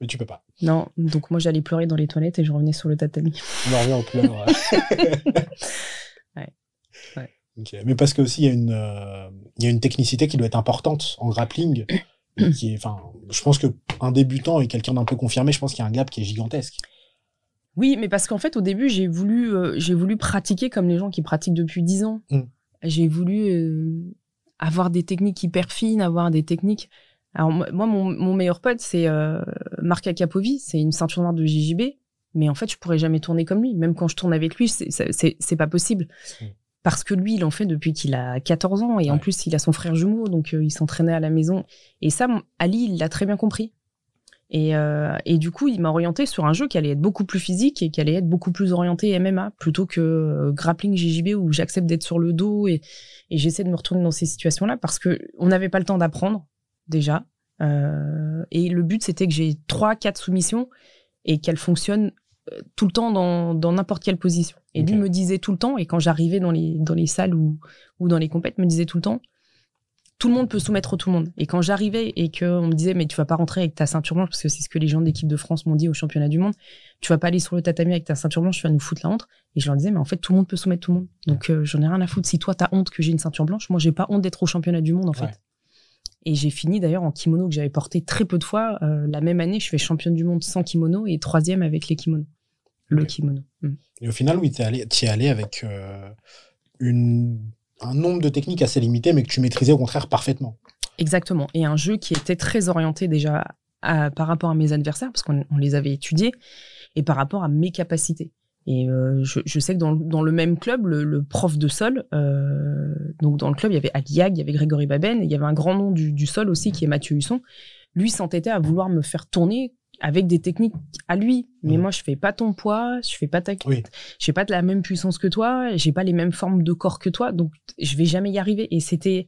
Mais tu peux pas. Non, donc moi j'allais pleurer dans les toilettes et je revenais sur le tatami. On en revient au pleurs. Ouais. Ouais. Mais parce que aussi il y a une euh, y a une technicité qui doit être importante en grappling. et qui est, enfin, je pense que un débutant et quelqu'un d'un peu confirmé, je pense qu'il y a un gap qui est gigantesque. Oui, mais parce qu'en fait, au début, j'ai voulu, euh, j'ai voulu pratiquer comme les gens qui pratiquent depuis 10 ans. Mm. J'ai voulu euh, avoir des techniques hyper fines, avoir des techniques. Alors, moi, moi, mon, mon meilleur pote, c'est euh, Marc Akapovi, c'est une ceinture noire de JJB. Mais en fait, je pourrais jamais tourner comme lui. Même quand je tourne avec lui, c'est- pas possible. Mm. Parce que lui, il en fait depuis qu'il a 14 ans. Et en plus, il a son frère jumeau, donc euh, il s'entraînait à la maison. Et ça, Ali, il l'a très bien compris. Et, euh, et du coup, il m'a orienté sur un jeu qui allait être beaucoup plus physique et qui allait être beaucoup plus orienté MMA plutôt que euh, grappling JJB où j'accepte d'être sur le dos et, et j'essaie de me retourner dans ces situations-là parce que on n'avait pas le temps d'apprendre déjà. Euh, et le but, c'était que j'ai trois, quatre soumissions et qu'elles fonctionnent euh, tout le temps dans n'importe quelle position. Et lui me disait tout le temps, et quand j'arrivais dans les, dans les salles ou, ou dans les compètes, me disait tout le temps, tout le monde peut soumettre tout le monde. Et quand j'arrivais et qu'on me disait, mais tu vas pas rentrer avec ta ceinture blanche, parce que c'est ce que les gens d'équipe de France m'ont dit au championnat du monde, tu vas pas aller sur le tatami avec ta ceinture blanche, tu vas nous foutre la honte. Et je leur disais, mais en fait, tout le monde peut soumettre tout le monde. Donc, euh, j'en ai rien à foutre. Si toi, t'as honte que j'ai une ceinture blanche, moi, j'ai pas honte d'être au championnat du monde, en fait. Et j'ai fini d'ailleurs en kimono que j'avais porté très peu de fois. Euh, la même année, je fais championne du monde sans kimono et troisième avec les kimonos. Le kimono. Mm. Et au final, oui, t'es allé, t'y es allé avec euh, une, un nombre de techniques assez limité, mais que tu maîtrisais au contraire parfaitement. Exactement. Et un jeu qui était très orienté déjà à- par rapport à mes adversaires, parce qu'on on les avait étudiés, et par rapport à mes capacités. Et euh, je, je sais que dans, le- dans le même club, le, le prof de sol, euh, donc dans le club, il y avait Aliag, il y avait Grégory Baben, il y avait un grand nom du, du sol aussi qui est Mathieu Husson. Lui s'entêtait à vouloir me faire tourner avec des techniques à lui. Mais moi, je fais pas ton poids, je fais pas ta, Oui. j'ai pas de la même puissance que toi, j'ai pas les mêmes formes de corps que toi, donc je vais jamais y arriver. Et c'était,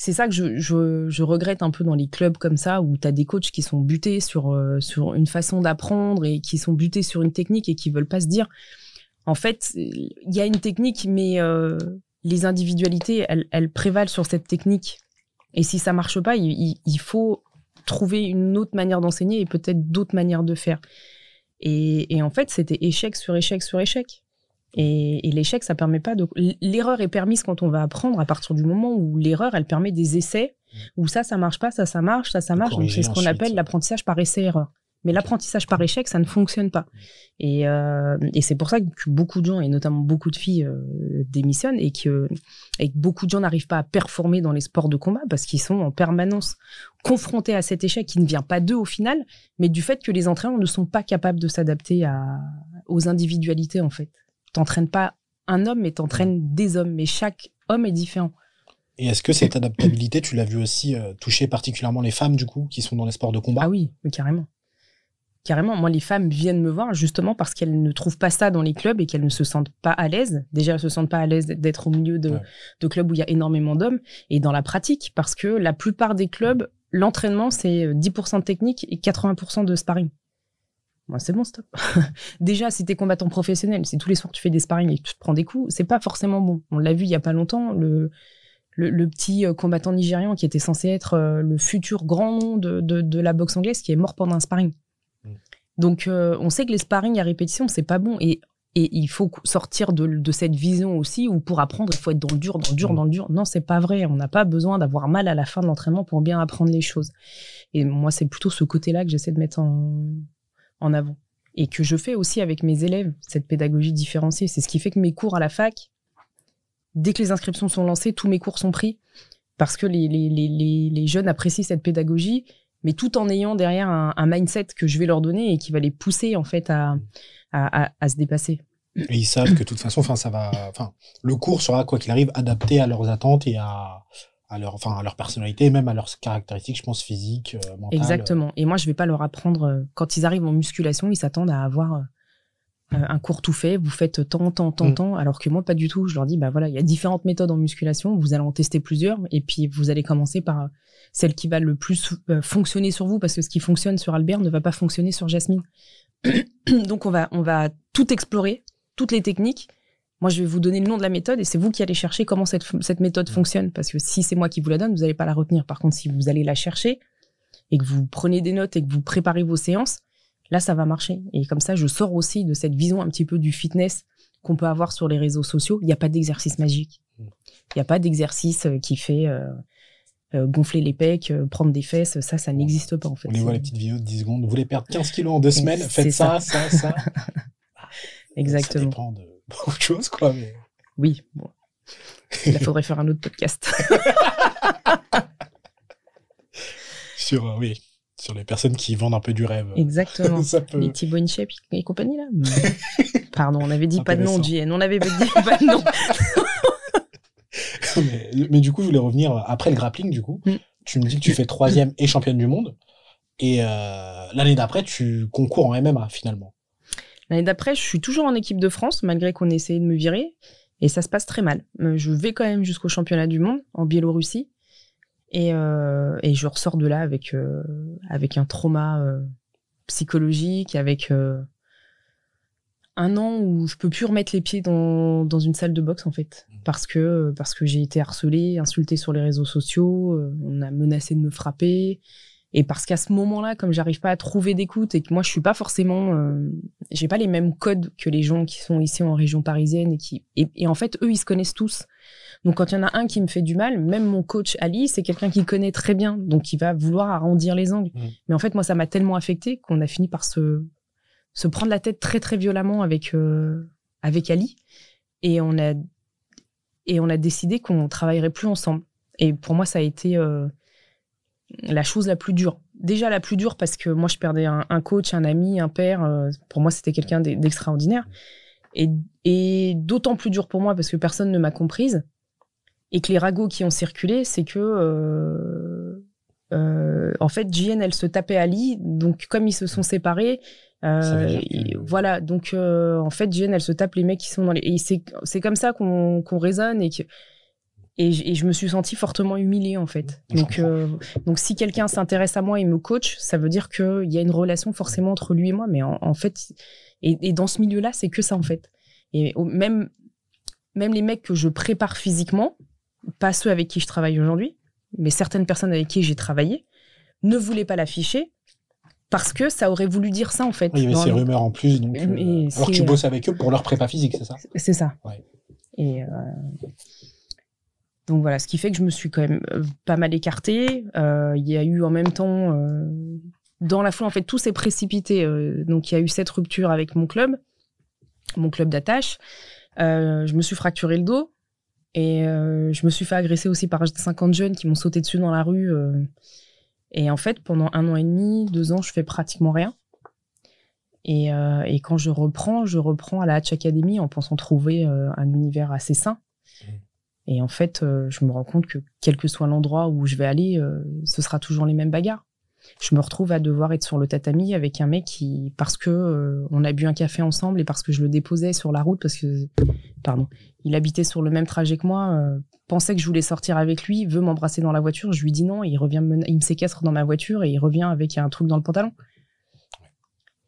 c'est ça que je, regrette un peu dans les clubs comme ça où tu as des coachs qui sont butés sur, euh, sur une façon d'apprendre et qui sont butés sur une technique et qui veulent pas se dire. En fait il y a une technique mais euh, les individualités elles, prévalent sur cette technique. Et si ça marche pas il, faut trouver une autre manière d'enseigner et peut-être d'autres manières de faire. Et en fait c'était échec sur échec sur échec et, et l'échec, ça permet pas de. L'erreur est permise quand on va apprendre à partir du moment où l'erreur, elle permet des essais, où ça, ça marche pas, ça, ça marche, ça, ça marche. Donc c'est ce qu'on appelle l'apprentissage par essai-erreur. Mais l'apprentissage par échec, ça ne fonctionne pas. Et, euh, et c'est pour ça que beaucoup de gens, et notamment beaucoup de filles, euh, démissionnent et que, et que beaucoup de gens n'arrivent pas à performer dans les sports de combat parce qu'ils sont en permanence confrontés à cet échec qui ne vient pas d'eux au final, mais du fait que les entraîneurs ne sont pas capables de s'adapter aux individualités en fait. T'entraînes pas un homme, mais t'entraînes des hommes. Mais chaque homme est différent. Et est-ce que cette adaptabilité, tu l'as vu aussi euh, toucher particulièrement les femmes, du coup, qui sont dans les sports de combat? Ah oui, mais carrément. Carrément. Moi, les femmes viennent me voir justement parce qu'elles ne trouvent pas ça dans les clubs et qu'elles ne se sentent pas à l'aise. Déjà, elles se sentent pas à l'aise d'être au milieu de, Ouais. de clubs où il y a énormément d'hommes et dans la pratique parce que la plupart des clubs, l'entraînement, c'est 10% de technique et 80% de sparring. Moi, c'est bon, stop. Déjà, si t'es combattant professionnel, si tous les soirs tu fais des sparring et que tu te prends des coups, c'est pas forcément bon. On l'a vu il y a pas longtemps, le, le, petit euh, combattant nigérian qui était censé être euh, le futur grand nom de, de, la boxe anglaise qui est mort pendant un sparring. Mm. Donc, euh, on sait que les sparring à répétition, c'est pas bon. Et, et il faut sortir de, de, cette vision aussi où pour apprendre, il faut être dans le dur, dans le dur, mm. dans le dur. Non, c'est pas vrai. On n'a pas besoin d'avoir mal à la fin de l'entraînement pour bien apprendre les choses. Et moi, c'est plutôt ce côté-là que j'essaie de mettre en, en avant. Et que je fais aussi avec mes élèves, cette pédagogie différenciée. C'est ce qui fait que mes cours à la fac, dès que les inscriptions sont lancées, tous mes cours sont pris parce que les, jeunes apprécient cette pédagogie, mais tout en ayant derrière un, mindset que je vais leur donner et qui va les pousser en fait à, à, se dépasser. Ils savent que de toute façon, ça va, enfin, le cours sera quoi qu'il arrive adapté à leurs attentes et à, à leur, enfin, à leur personnalité, même à leurs caractéristiques, je pense, physiques, euh, mentales. Exactement. Et moi, je vais pas leur apprendre, euh, quand ils arrivent en musculation, ils s'attendent à avoir euh, un cours tout fait, vous faites tant, tant, tant, mm. tant, alors que moi, pas du tout. Je leur dis, bah voilà, il y a différentes méthodes en musculation, vous allez en tester plusieurs, et puis vous allez commencer par celle qui va le plus fonctionner sur vous, parce que ce qui fonctionne sur Albert ne va pas fonctionner sur Jasmine. Donc on va, on va tout explorer, toutes les techniques. Moi, je vais vous donner le nom de la méthode et c'est vous qui allez chercher comment cette, cette méthode mm. fonctionne. Parce que si c'est moi qui vous la donne, vous n'allez pas la retenir. Par contre, si vous allez la chercher et que vous prenez des notes et que vous préparez vos séances, là, ça va marcher. Et comme ça, je sors aussi de cette vision un petit peu du fitness qu'on peut avoir sur les réseaux sociaux. Il n'y a pas d'exercice magique. Il n'y a pas d'exercice euh, qui fait euh, euh, gonfler les pecs, prendre des fesses. Ça, ça n'existe pas, en fait. On les voit, les petites vidéos de 10 secondes? Vous voulez perdre 15 kilos en deux semaines? Faites ça, ça, ça. Exactement. Ça dépend de beaucoup de choses, quoi. Oui, bon. Il faudrait faire un autre podcast. Sur, oui, sur les personnes qui vendent un peu du rêve. Exactement. Les Thibaut InShape et compagnie, là. Pardon, on avait dit pas de nom, JN. On avait dit pas de nom. mais, du coup, je voulais revenir après le grappling, du coup. Mm. Tu me dis que tu fais troisième et championne du monde. Et euh, l'année d'après, tu concours en MMA, finalement. L'année d'après, je suis toujours en équipe de France, malgré qu'on ait essayé de me virer. Et ça se passe très mal. Euh, je vais quand même jusqu'au championnat du monde en Biélorussie. Et, euh, et je ressors de là avec, euh, avec un trauma euh, psychologique, avec un an où je peux plus remettre les pieds dans, dans une salle de boxe en fait. Mmh. Parce que, parce que j'ai été harcelée, insultée sur les réseaux sociaux, on a menacé de me frapper. Et parce qu'à ce moment-là, comme j'arrive pas à trouver d'écoute et que moi je suis pas forcément, euh, j'ai pas les mêmes codes que les gens qui sont ici en région parisienne et qui, et, et en fait eux ils se connaissent tous. Donc quand il y en a un qui me fait du mal, même mon coach Ali, c'est quelqu'un qui connaît très bien, donc il va vouloir arrondir les angles. Mmh. Mais en fait, moi, ça m'a tellement affecté qu'on a fini par se, se prendre la tête très très violemment avec, euh, avec Ali. Et on a, et on a décidé qu'on travaillerait plus ensemble. Et pour moi, ça a été euh, la chose la plus dure. Déjà la plus dure parce que moi, je perdais un, coach, un ami, un père. Euh, pour moi, c'était quelqu'un d'extraordinaire. Et, et d'autant plus dur pour moi parce que personne ne m'a comprise et que les ragots qui ont circulé, c'est que euh, euh, en fait, JN, elle se tapait Ali, donc comme ils se sont séparés, voilà, donc en fait, JN, elle se tape les mecs qui sont dans les. Et c'est comme ça qu'on qu'on raisonne et que. Et, je me suis sentie fortement humiliée en fait. donc, euh, donc si quelqu'un s'intéresse à moi et me coach, ça veut dire qu'il y a une relation forcément entre lui et moi. Mais en, en fait, et, et, dans ce milieu-là, c'est que ça en fait. Et même, même les mecs que je prépare physiquement, pas ceux avec qui je travaille aujourd'hui, mais certaines personnes avec qui j'ai travaillé, ne voulaient pas l'afficher parce que ça aurait voulu dire ça en fait. il y avait ces rumeurs en plus, donc. Euh, alors que tu bosses avec eux pour leur prépa physique, c'est ça? C'est ça. Et euh, donc voilà, ce qui fait que je me suis quand même euh, pas mal écartée. Il y a eu en même temps, dans la foule, en fait, tout s'est précipité. donc il y a eu cette rupture avec mon club, mon club d'attache. je me suis fracturé le dos. Et euh, je me suis fait agresser aussi par 50 jeunes qui m'ont sauté dessus dans la rue. Euh. Et en fait, pendant un an et demi, deux ans, je fais pratiquement rien. Et, euh, et quand je reprends, je reprends à la Hatch Academy en pensant trouver un univers assez sain. Et en fait, je me rends compte que quel que soit l'endroit où je vais aller, ce sera toujours les mêmes bagarres je me retrouve à devoir être sur le tatami avec un mec qui, parce que euh, on a bu un café ensemble et parce que je le déposais sur la route, parce que, pardon, il habitait sur le même trajet que moi, euh, pensait que je voulais sortir avec lui, veut m'embrasser dans la voiture, je lui dis non, il revient, me, il me séquestre dans ma voiture et il revient avec un truc dans le pantalon.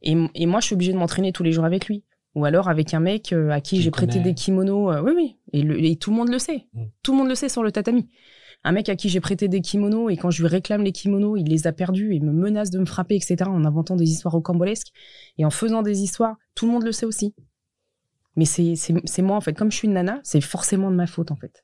Et, et moi, je suis obligée de m'entraîner tous les jours avec lui. Ou alors avec un mec euh, à qui j'ai prêté des kimonos. euh, oui, oui. Et, le- et tout le monde le sait. Mm. Tout le monde le sait sur le tatami. Un mec à qui j'ai prêté des kimonos et quand je lui réclame les kimonos, il les a perdus et me menace de me frapper, etc. en inventant des histoires rocambolesques et en faisant des histoires. Tout le monde le sait aussi. Mais c'est moi, en fait. Comme je suis une nana, c'est forcément de ma faute, en fait.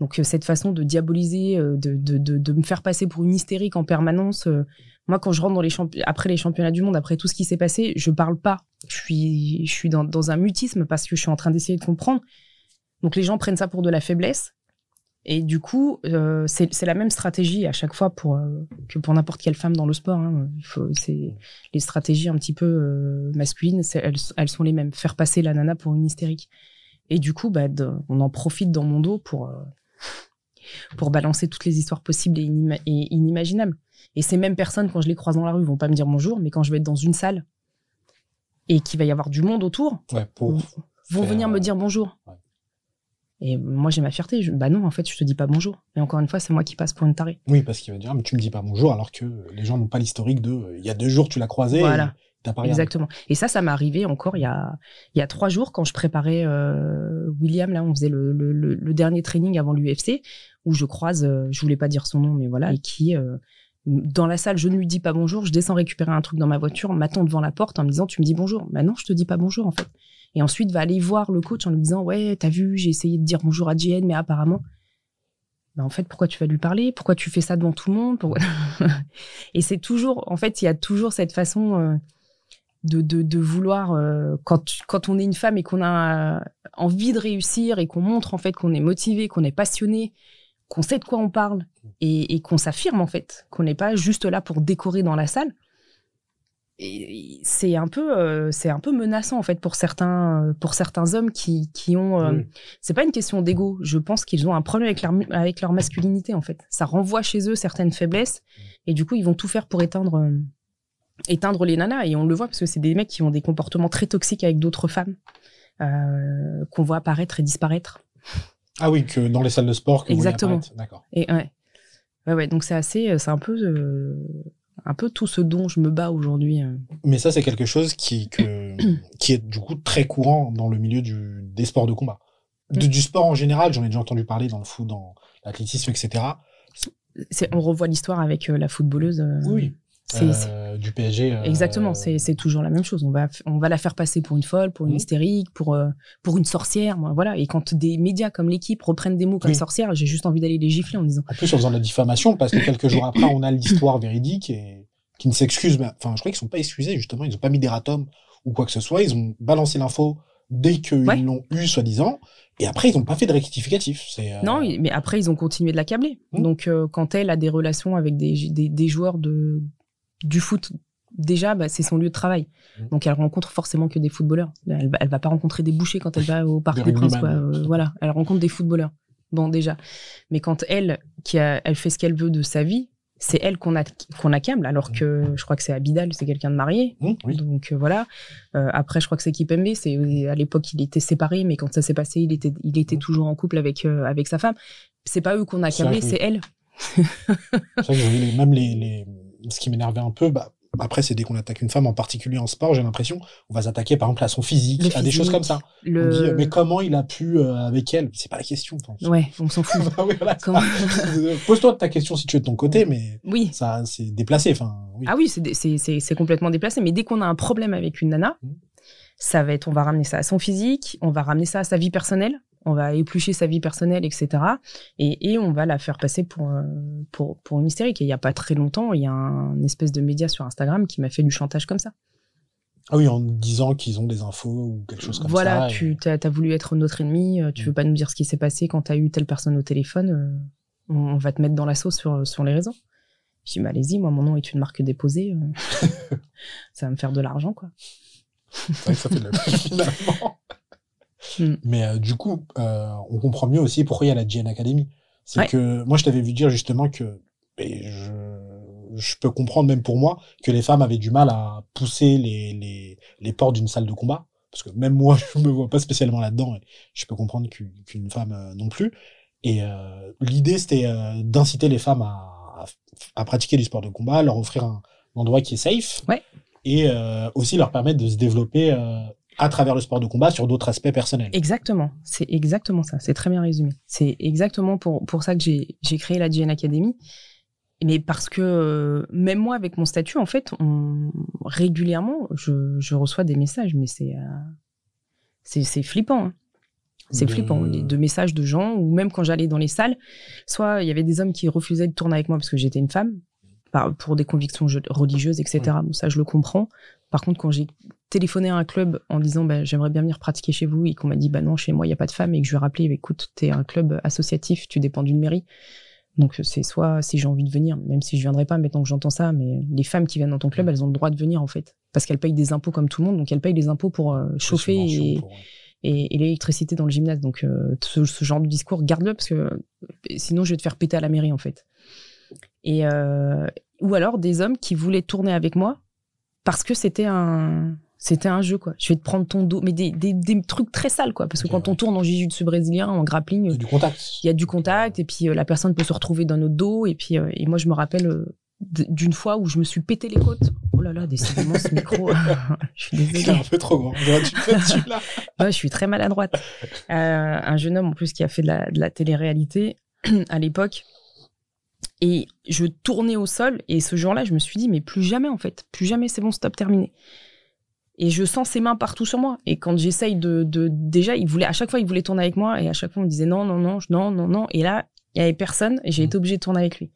Donc, euh, cette façon de diaboliser, euh, de, de, de, me faire passer pour une hystérique en permanence. euh, moi, quand je rentre dans les après les championnats du monde, après tout ce qui s'est passé, je parle pas. Je suis, je suis dans, un mutisme parce que je suis en train d'essayer de comprendre. Donc, les gens prennent ça pour de la faiblesse. Et du coup, euh, c'est la même stratégie à chaque fois pour, que pour n'importe quelle femme dans le sport. hein. C'est les stratégies un petit peu masculines, elles, elles sont les mêmes. Faire passer la nana pour une hystérique. Et du coup, bah, on en profite dans mon dos pour, pour balancer toutes les histoires possibles et, inima- et inimaginables. Et ces mêmes personnes, quand je les croise dans la rue, vont pas me dire bonjour, mais quand je vais être dans une salle et qu'il va y avoir du monde autour, Ouais, pour. vont faire, venir me euh, dire bonjour. ouais. Et moi, j'ai ma fierté. Je- bah non, en fait, je te dis pas bonjour. Et encore une fois, c'est moi qui passe pour une tarée. Oui, parce qu'il va dire, mais tu me dis pas bonjour, alors que les gens n'ont pas l'historique de. euh, Il y a deux jours, tu l'as croisé. Voilà. et. Exactement. Et ça, ça m'est arrivé encore il y a, il y a trois jours quand je préparais euh, William. Là, on faisait le, le, dernier training avant l'UFC où je croise, euh, je voulais pas dire son nom, mais voilà, et qui, euh, dans la salle, je ne lui dis pas bonjour. Je descends récupérer un truc dans ma voiture, m'attend devant la porte en me disant, tu me dis bonjour. Bah non, je te dis pas bonjour en fait. Et ensuite, va aller voir le coach en lui disant, ouais, t'as vu, j'ai essayé de dire bonjour à JN, mais apparemment. Bah en fait, pourquoi tu vas lui parler? Pourquoi tu fais ça devant tout le monde? Et c'est toujours, en fait, il y a toujours cette façon euh, de, de, de vouloir, euh, quand, on est une femme et qu'on a euh, envie de réussir et qu'on montre en fait qu'on est motivé, qu'on est passionné, qu'on sait de quoi on parle et, et qu'on s'affirme en fait, qu'on n'est pas juste là pour décorer dans la salle. Et c'est un peu, euh, c'est un peu menaçant en fait pour certains, pour certains hommes qui, qui ont. euh, Oui. C'est pas une question d'ego. Je pense qu'ils ont un problème avec leur, avec leur masculinité en fait. Ça renvoie chez eux certaines faiblesses et du coup ils vont tout faire pour éteindre, éteindre les nanas. Et on le voit parce que c'est des mecs qui ont des comportements très toxiques avec d'autres femmes euh, qu'on voit apparaître et disparaître. Ah oui, que dans les salles de sport. que Exactement. D'accord. Et ouais, ouais, ouais. Donc c'est assez, euh, c'est un peu, euh, un peu tout ce dont je me bats aujourd'hui. Mais ça, c'est quelque chose qui, que, qui est du coup très courant dans le milieu du, des sports de combat. De- Mm. Du sport en général, j'en ai déjà entendu parler dans le foot, dans l'athlétisme, etc. On revoit l'histoire avec euh, la footballeuse. euh, Oui. Euh, du PSG. euh, Exactement, c'est c'est toujours la même chose. On va, on va la faire passer pour une folle, pour une Mhm. hystérique, pour, euh, pour une sorcière. Voilà. Et quand des médias comme l'équipe reprennent des mots comme Oui. sorcière, j'ai juste envie d'aller les gifler en disant En plus, en faisant de la diffamation, parce que quelques jours après, on a l'histoire véridique et qui ne s'excuse. mais- Enfin, je crois qu'ils sont pas excusés, justement. Ils ont pas mis d'erratum ou quoi que ce soit. Ils ont balancé l'info dès qu'ils Ouais. l'ont eu, soi-disant. Et après, ils n'ont pas fait de rectificatif. Euh, non, mais après ils ont continué de l'accabler. Mhm. Donc euh, quand elle a des relations avec des, des, des joueurs de, du foot, déjà bah, c'est son lieu de travail. Mhm. Donc elle rencontre forcément que des footballeurs. Elle, va- elle va pas rencontrer des bouchers quand elle va au Parc Des des Princes. Quoi. Euh, voilà, elle rencontre des footballeurs. Bon déjà, mais quand elle qui a, elle fait ce qu'elle veut de sa vie, c'est elle qu'on a qu'on accable. Alors que je crois que c'est Abidal, c'est quelqu'un de marié. Hum, oui. Donc euh, voilà. Euh, après, je crois que c'est Kipembe. C'est à l'époque, il était séparé, mais quand ça s'est passé, il était, il était toujours en couple avec avec sa femme. C'est pas eux qu'on a que c'est elle. C'est vrai que j'avais les- même les, les, ce qui m'énervait un peu, bah, après, c'est dès qu'on attaque une femme, en particulier en sport, j'ai l'impression, on va s'attaquer par exemple à son physique, à des choses comme ça. On dit, mais comment il a pu euh, avec elle? C'est pas la question. Ouais, on s'en fout. Ah oui, voilà. Comment- Pose-toi ta question si tu es de ton côté, mais Oui. ça, c'est déplacé. Enfin, oui. Ah oui, c'est complètement déplacé. Mais dès qu'on a un problème avec une nana, Mhm. ça va être, on va ramener ça à son physique, on va ramener ça à sa vie personnelle, on va éplucher sa vie personnelle, etc. Et, et on va la faire passer pour, pour, pour une hystérique. Et il y a pas très longtemps, il y a un espèce de média sur Instagram qui m'a fait du chantage comme ça. Ah oui, en disant qu'ils ont des infos ou quelque chose comme voilà, ça. tu as, voulu être notre ennemi, euh, tu veux Mhm. pas nous dire ce qui s'est passé quand tu as eu telle personne au téléphone, euh, on, on va te mettre dans la sauce sur, sur les réseaux. Je dis, bah, allez-y, moi, mon nom est une marque déposée. euh, ça va me faire de l'argent, quoi. Ça fait de la finalement. Mm. Mais euh, du coup, euh, on comprend mieux aussi pourquoi il y a la GN Academy. C'est Ouais. que moi, je t'avais vu dire justement que, et je, je peux comprendre même pour moi, que les femmes avaient du mal à pousser les, les, les portes d'une salle de combat. Parce que même moi, je me vois pas spécialement là-dedans. Et je peux comprendre qu'une femme euh, non plus. Et l'idée, c'était d'inciter les femmes à, à, à pratiquer du sport de combat, leur offrir un, endroit qui est safe. Ouais. et aussi leur permettre de se développer à travers le sport de combat sur d'autres aspects personnels. Exactement, c'est exactement ça, c'est très bien résumé. C'est exactement pour, pour ça que j'ai créé la GN Academy. Mais parce que euh, même moi, avec mon statut, en fait, on, régulièrement, je, je, reçois des messages, mais c'est euh, c'est flippant. Hein. C'est flippant, les deux messages de gens, ou même quand j'allais dans les salles, soit il y avait des hommes qui refusaient de tourner avec moi parce que j'étais une femme, pour des convictions religieuses, etc. Bon, ça, je le comprends. Par contre, quand j'ai téléphoné à un club en disant bah, j'aimerais bien venir pratiquer chez vous et qu'on m'a dit bah non, chez moi, il n'y a pas de femmes et que je lui ai rappelé bah, écoute, tu es un club associatif, tu dépends d'une mairie. Donc c'est soit si j'ai envie de venir, même si je viendrai pas maintenant que j'entends ça, mais les femmes qui viennent dans ton club, mm. elles ont le droit de venir en fait, parce qu'elles payent des impôts comme tout le monde, donc elles payent des impôts pour euh, chauffer et, et, l'électricité dans le gymnase. Donc euh, ce, genre de discours, garde-le parce que euh, sinon je vais te faire péter à la mairie en fait. Et ou alors des hommes qui voulaient tourner avec moi parce que c'était un c'était un jeu quoi. Je vais te prendre ton dos, mais des, des, des trucs très sales quoi, parce que quand on tourne en jiu-jitsu brésilien, en grappling, il y a du contact. Il y a du contact et puis euh, la personne peut se retrouver dans notre dos et puis euh, et moi je me rappelle euh, d'une fois où je me suis pété les côtes. Oh là là, décidément ce micro, je suis désolée. C'est un peu trop grand. là? je suis très maladroite. un jeune homme en plus qui a fait de la, de la télé-réalité à l'époque. Et je tournais au sol et ce jour-là, je me suis dit mais plus jamais en fait, plus jamais, c'est bon, stop, terminé. Et je sens ses mains partout sur moi. Et quand j'essaye de, de, déjà, il voulait, à chaque fois, il voulait tourner avec moi. Et à chaque fois, on me disait non, non, non, non, non, non. Et là, il y avait personne. Et j'ai été obligée de tourner avec lui.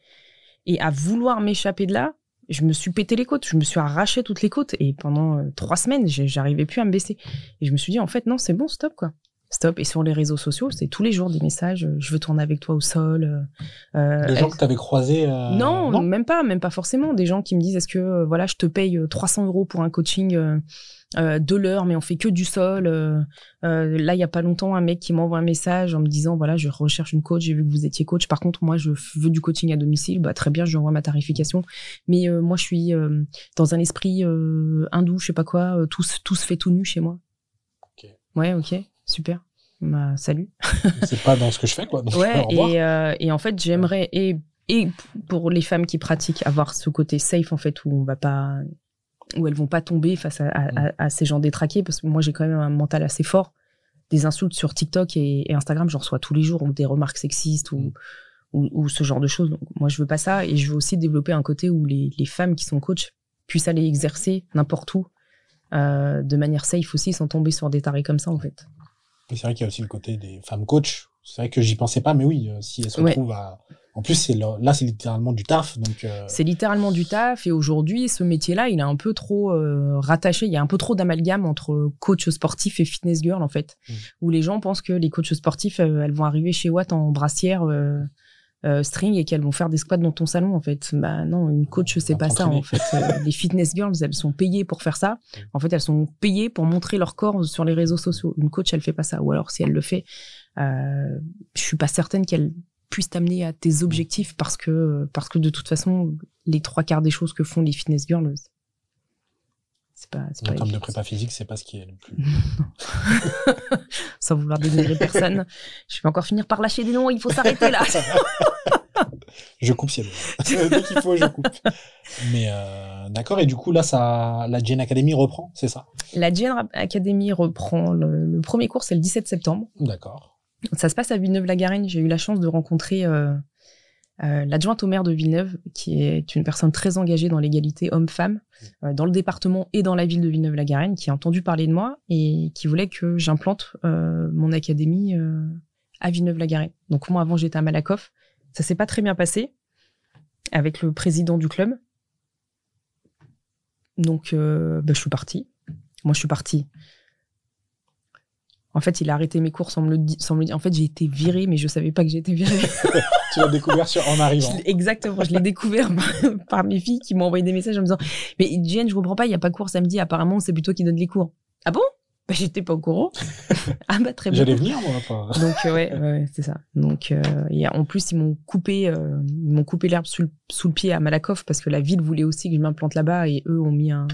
Et à vouloir m'échapper de là, je me suis pété les côtes. Je me suis arraché toutes les côtes. Et pendant euh, trois semaines, j'arrivais plus à me baisser. Et je me suis dit, en fait, non, c'est bon, stop, quoi. Stop. Et sur les réseaux sociaux, c'est tous les jours des messages. Euh, je veux tourner avec toi au sol. Euh, des gens que tu avais croisés non, même pas, même pas forcément. Des gens qui me disent, est-ce que voilà, je te paye 300 euros pour un coaching euh, de l'heure, mais on fait que du sol. Euh, euh, là, il y a pas longtemps, un mec qui m'envoie un message en me disant voilà, je recherche une coach. J'ai vu que vous étiez coach. Par contre, moi, je veux du coaching à domicile. Bah très bien, je lui envoie ma tarification. Mais moi, je suis dans un esprit hindou, je sais pas quoi. tout, tout se fait tout nu chez moi. Ouais, ok, super. Bah, salut. C'est pas dans ce que je fais, quoi. ouais, et, et en fait, j'aimerais et et pour les femmes qui pratiquent avoir ce côté safe en fait où on va pas où elles vont pas tomber face mm. à, ces gens détraqués parce que moi j'ai quand même un mental assez fort des insultes sur TikTok et, Instagram j'en reçois tous les jours ou des remarques sexistes mm. ou, ou, ce genre de choses donc moi je veux pas ça et je veux aussi développer un côté où les, femmes qui sont coachs puissent aller exercer n'importe où euh, de manière safe aussi sans tomber sur des tarés comme ça en fait c'est vrai qu'il y a aussi le côté des femmes coachs c'est vrai que j'y pensais pas mais oui euh, si elles se retrouvent à en plus, c'est là, c'est littéralement du taf. Donc, euh, c'est littéralement du taf. Et aujourd'hui, ce métier-là, il est un peu trop euh, rattaché. Il y a un peu trop d'amalgame entre coach sportif et fitness girl, en fait. Mmh. Où les gens pensent que les coachs sportifs, euh, elles vont arriver chez Watt en brassière string et qu'elles vont faire des squats dans ton salon, en fait. Bah non, une coach, c'est pas ça, en fait. les fitness girls, elles sont payées pour faire ça. Mmh. En fait, elles sont payées pour montrer leur corps sur les réseaux sociaux. Une coach, elle fait pas ça. Ou alors, si elle le fait, je suis pas certaine qu'elle puisse t'amener à tes objectifs parce que, parce que de toute façon, les trois quarts des choses que font les fitness girls, c'est pas, en termes de prépa physique, c'est pas ce qui est le plus. Sans vouloir dénigrer personne. Je vais encore finir par lâcher des noms, il faut s'arrêter là. je coupe si Dès qu'il faut, je coupe. Mais euh, d'accord, et du coup, là, ça, la Gen Academy reprend, c'est ça? La Gen Academy reprend. Le, le premier cours, c'est le 17 septembre. D'accord. Ça se passe à Villeneuve-la-Garenne. J'ai eu la chance de rencontrer euh, euh, l'adjointe au maire de Villeneuve, qui est une personne très engagée dans l'égalité homme-femme, euh, dans le département et dans la ville de Villeneuve-la-Garenne, qui a entendu parler de moi et qui voulait que j'implante mon académie à Villeneuve-la-Garenne. Donc moi, avant, j'étais à Malakoff. Ça s'est pas très bien passé avec le président du club. Donc, ben, je suis partie. Moi, je suis partie en fait, il a arrêté mes cours sans me le, sans me dire. En fait, j'ai été virée, mais je savais pas que j'étais virée. tu l'as découvert en arrivant. exactement, je l'ai découvert par, mes filles qui m'ont envoyé des messages en me disant Mais Jen, je comprends pas, il y a pas cours samedi. Apparemment, c'est plutôt qui donne les cours. Ah bon? Bah, j'étais pas au courant. ah bah très bien. J'allais venir moi. Pas. Donc euh, ouais, ouais c'est ça. Donc euh, en plus ils m'ont coupé, euh, ils m'ont coupé l'herbe sous, sous, le pied à Malakoff parce que la ville voulait aussi que je m'implante là-bas et eux ont mis un,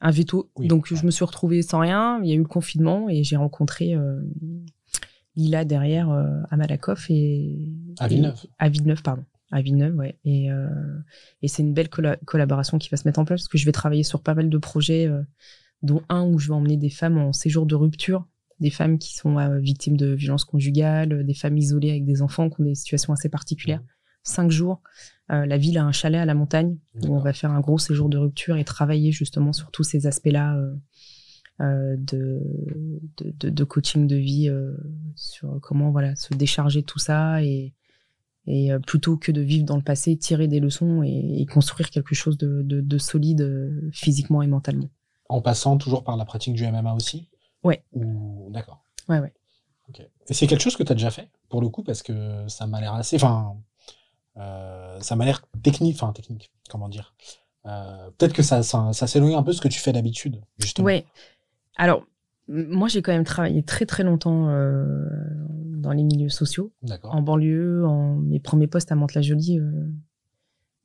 un veto. Donc je me suis retrouvée sans rien. Il y a eu le confinement et j'ai rencontré euh, Lila derrière euh, à Malakoff et à Villeneuve. à Villeneuve, pardon. à Villeneuve, ouais. Et, euh, et c'est une belle collaboration qui va se mettre en place parce que je vais travailler sur pas mal de projets, euh, dont un où je vais emmener des femmes en séjour de rupture, des femmes qui sont euh, victimes de violences conjugales, des femmes isolées avec des enfants qui ont des situations assez particulières. Cinq jours. La ville a un chalet à la montagne où on va faire un gros séjour de rupture et travailler justement sur tous ces aspects-là de, de, de, coaching de vie, sur comment voilà se décharger de tout ça et et euh, plutôt que de vivre dans le passé, tirer des leçons et, construire quelque chose de, solide euh, physiquement et mentalement. En passant toujours par la pratique du MMA aussi? Ouais. D'accord. Ouais, ouais. Et c'est quelque chose que tu as déjà fait, pour le coup, parce que ça m'a l'air assez. Enfin, euh, ça m'a l'air technique. Enfin, technique, comment dire. Peut-être que ça, ça, s'éloigne un peu de ce que tu fais d'habitude, justement. Ouais. Alors, moi, j'ai quand même travaillé très, très longtemps dans les milieux sociaux. En banlieue, en mes premiers postes à Mantes-la-Jolie, euh,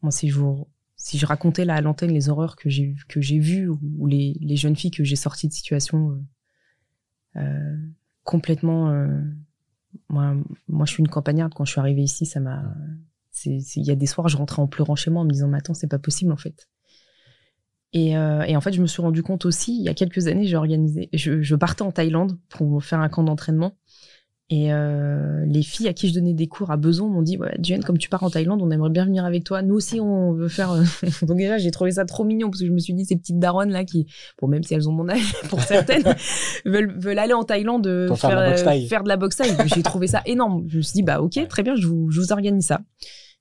moi, si je, si je racontais là à l'antenne les horreurs que j'ai que j'ai vues ou, les, les, jeunes filles que j'ai sorties de situations euh, euh, complètement. moi, moi, je suis une campagnarde. Quand je suis arrivée ici, ça m'a. Il y a des soirs, je rentrais en pleurant chez moi en me disant, mais attends, c'est pas possible en fait. Et, et, en fait, je me suis rendu compte aussi, il y a quelques années, j'ai organisé, je, je, partais en Thaïlande pour faire un camp d'entraînement. Et euh, les filles à qui je donnais des cours à Beson m'ont dit ouais, Jen, comme tu pars en Thaïlande, on aimerait bien venir avec toi. Nous aussi, on veut faire. Euh, Donc déjà, j'ai trouvé ça trop mignon parce que je me suis dit ces petites daronnes là qui, bon, même si elles ont mon âge pour certaines, veulent, veulent aller en Thaïlande euh, faire, faire, de la boxe taille. J'ai trouvé ça énorme. Je me suis dit bah ok, très bien, je vous, je vous organise ça.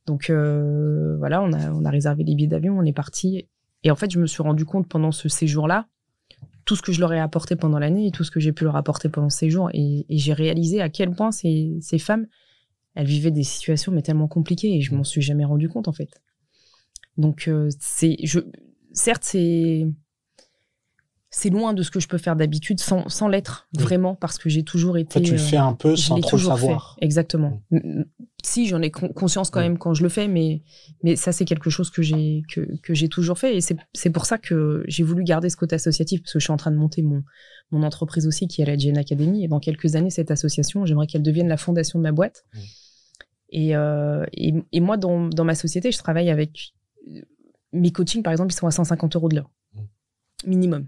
Donc euh, voilà, on a, réservé les billets d'avion, on est parti. Et en fait, je me suis rendu compte pendant ce séjour là tout ce que je leur ai apporté pendant l'année et tout ce que j'ai pu leur apporter pendant ces jours. Et, j'ai réalisé à quel point ces, ces, femmes, elles vivaient des situations mais tellement compliquées et je m'en suis jamais rendu compte en fait. Donc euh, c'est, je, certes c'est c'est loin de ce que je peux faire d'habitude sans, sans l'être vraiment parce que j'ai toujours été. tu le fais un peu sans trop le savoir. Exactement. Mm. Si j'en ai conscience quand même quand je le fais, mais mais ça c'est quelque chose que j'ai que, que j'ai toujours fait et c'est pour ça que j'ai voulu garder ce côté associatif parce que je suis en train de monter mon mon entreprise aussi qui est la Gen Academy et dans quelques années cette association j'aimerais qu'elle devienne la fondation de ma boîte. Mm. Et, euh, et, et moi dans dans ma société je travaille avec mes coachings par exemple ils sont à 150 euros de l'heure mm. minimum.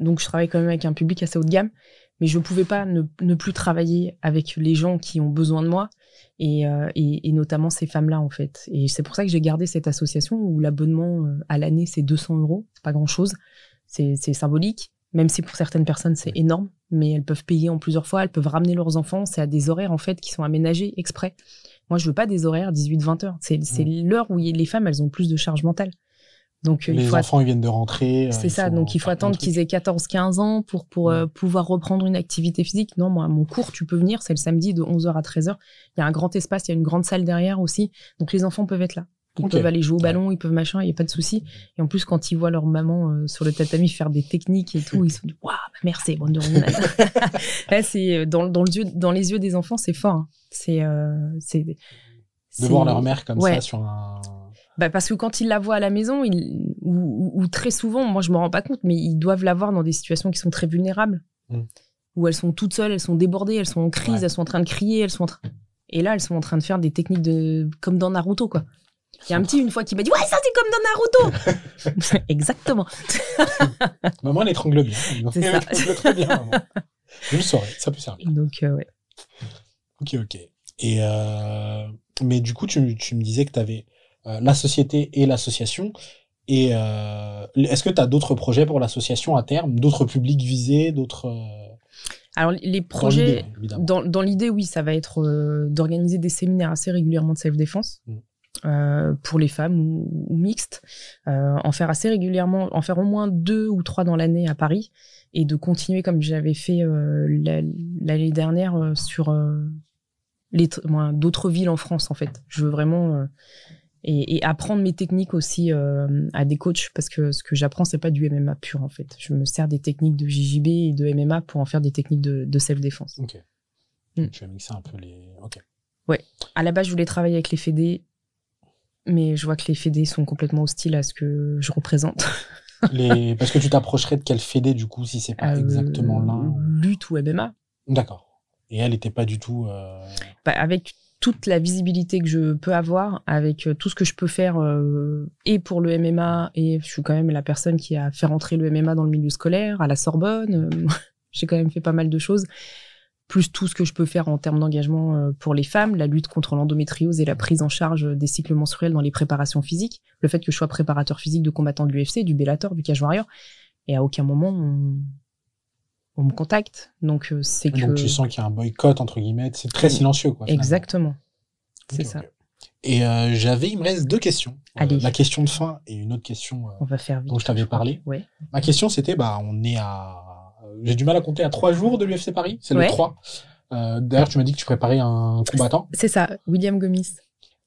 Donc, je travaille quand même avec un public assez haut de gamme, mais je ne pouvais pas ne, plus travailler avec les gens qui ont besoin de moi, euh, et, notamment ces femmes-là, en fait. Et c'est pour ça que j'ai gardé cette association où l'abonnement euh, à l'année, c'est 200 euros. C'est pas grand-chose. C'est symbolique, même si pour certaines personnes, c'est énorme, mais elles peuvent payer en plusieurs fois, elles peuvent ramener leurs enfants. C'est à des horaires, en fait, qui sont aménagés exprès. Moi, je veux pas des horaires 18-20 heures. C'est mmh. l'heure où les femmes, elles ont plus de charge mentale. Donc, les enfants, ils viennent de rentrer. Euh, c'est ça, donc il faut attendre qu'ils aient 14-15 ans pour, pour euh, pouvoir reprendre une activité physique. Non, moi, mon cours, tu peux venir, c'est le samedi de 11h à 13h. Il y a un grand espace, il y a une grande salle derrière aussi. Donc les enfants peuvent être là. Ils peuvent aller jouer au ballon, ils peuvent machin, il n'y a pas de souci. Et en plus, quand ils voient leur maman euh, sur le tatami faire des techniques et tout, ils se disent Waouh, merci, Wonder Woman. c'est dans, dans, le dans les yeux des enfants, c'est fort. Hein. C'est. c'est de voir leur mère comme ça sur un bah parce que quand ils la voient à la maison, ils, ou, très souvent, moi je me rends pas compte, mais ils doivent la voir dans des situations qui sont très vulnérables, mm. où elles sont toutes seules, elles sont débordées, elles sont en crise, elles sont en train de crier, elles sont en train... et là elles sont en train de faire des techniques de comme dans Naruto quoi. Il y a un petit une fois qui m'a dit ouais ça c'est comme dans Naruto. Exactement. maman elle étrangle bien. C'est ça. Elle très bien maman. Je le saurais, ça peut servir. Donc euh, ouais. Ok ok. Et euh... mais du coup tu, tu me disais que tu avais la société et l'association. Et euh, est-ce que tu as d'autres projets pour l'association à terme, d'autres publics visés, d'autres euh, alors les projets, dans l'idée, oui, ça va être d'organiser des séminaires assez régulièrement de self-défense. Mm. pour les femmes ou, mixtes, en faire assez régulièrement, en faire au moins deux ou trois dans l'année à Paris, et de continuer comme j'avais fait l'année dernière sur d'autres villes en France en fait. Je veux vraiment et, apprendre mes techniques aussi euh, à des coachs parce que ce que j'apprends c'est pas du MMA pur en fait. Je me sers des techniques de JJB et de MMA pour en faire des techniques de, self-défense. Ok. Mm. Tu vas mixer un peu les. Ok. Ouais. À la base je voulais travailler avec les fédés, mais je vois que les fédés sont complètement hostiles à ce que je représente. les... Parce que tu t'approcherais de quel fédé du coup si c'est pas euh, exactement l'un Lutte ou MMA. D'accord. Et elle n'était pas du tout. Euh, bah, avec toute la visibilité que je peux avoir avec tout ce que je peux faire et pour le MMA et je suis quand même la personne qui a fait rentrer le MMA dans le milieu scolaire à la Sorbonne. J'ai quand même fait pas mal de choses plus tout ce que je peux faire en termes d'engagement euh, pour les femmes, la lutte contre l'endométriose et la prise en charge des cycles menstruels dans les préparations physiques, le fait que je sois préparateur physique de combattants de l'UFC, du Bellator, du Cage Warrior, et à aucun moment me contacte. Donc euh, c'est que... Donc tu sens qu'il y a un boycott, entre guillemets, c'est très silencieux. Quoi, Exactement, c'est ça. Et euh, j'avais, il me reste deux questions. la question de fin et une autre question on va faire dont je t'avais parlé. Ouais. Ma question c'était, bah, on est à j'ai du mal à compter à trois jours de l'UFC Paris. C'est le 3. Euh, D'ailleurs, tu m'as dit que tu préparais un combattant. C'est ça, William Gomis.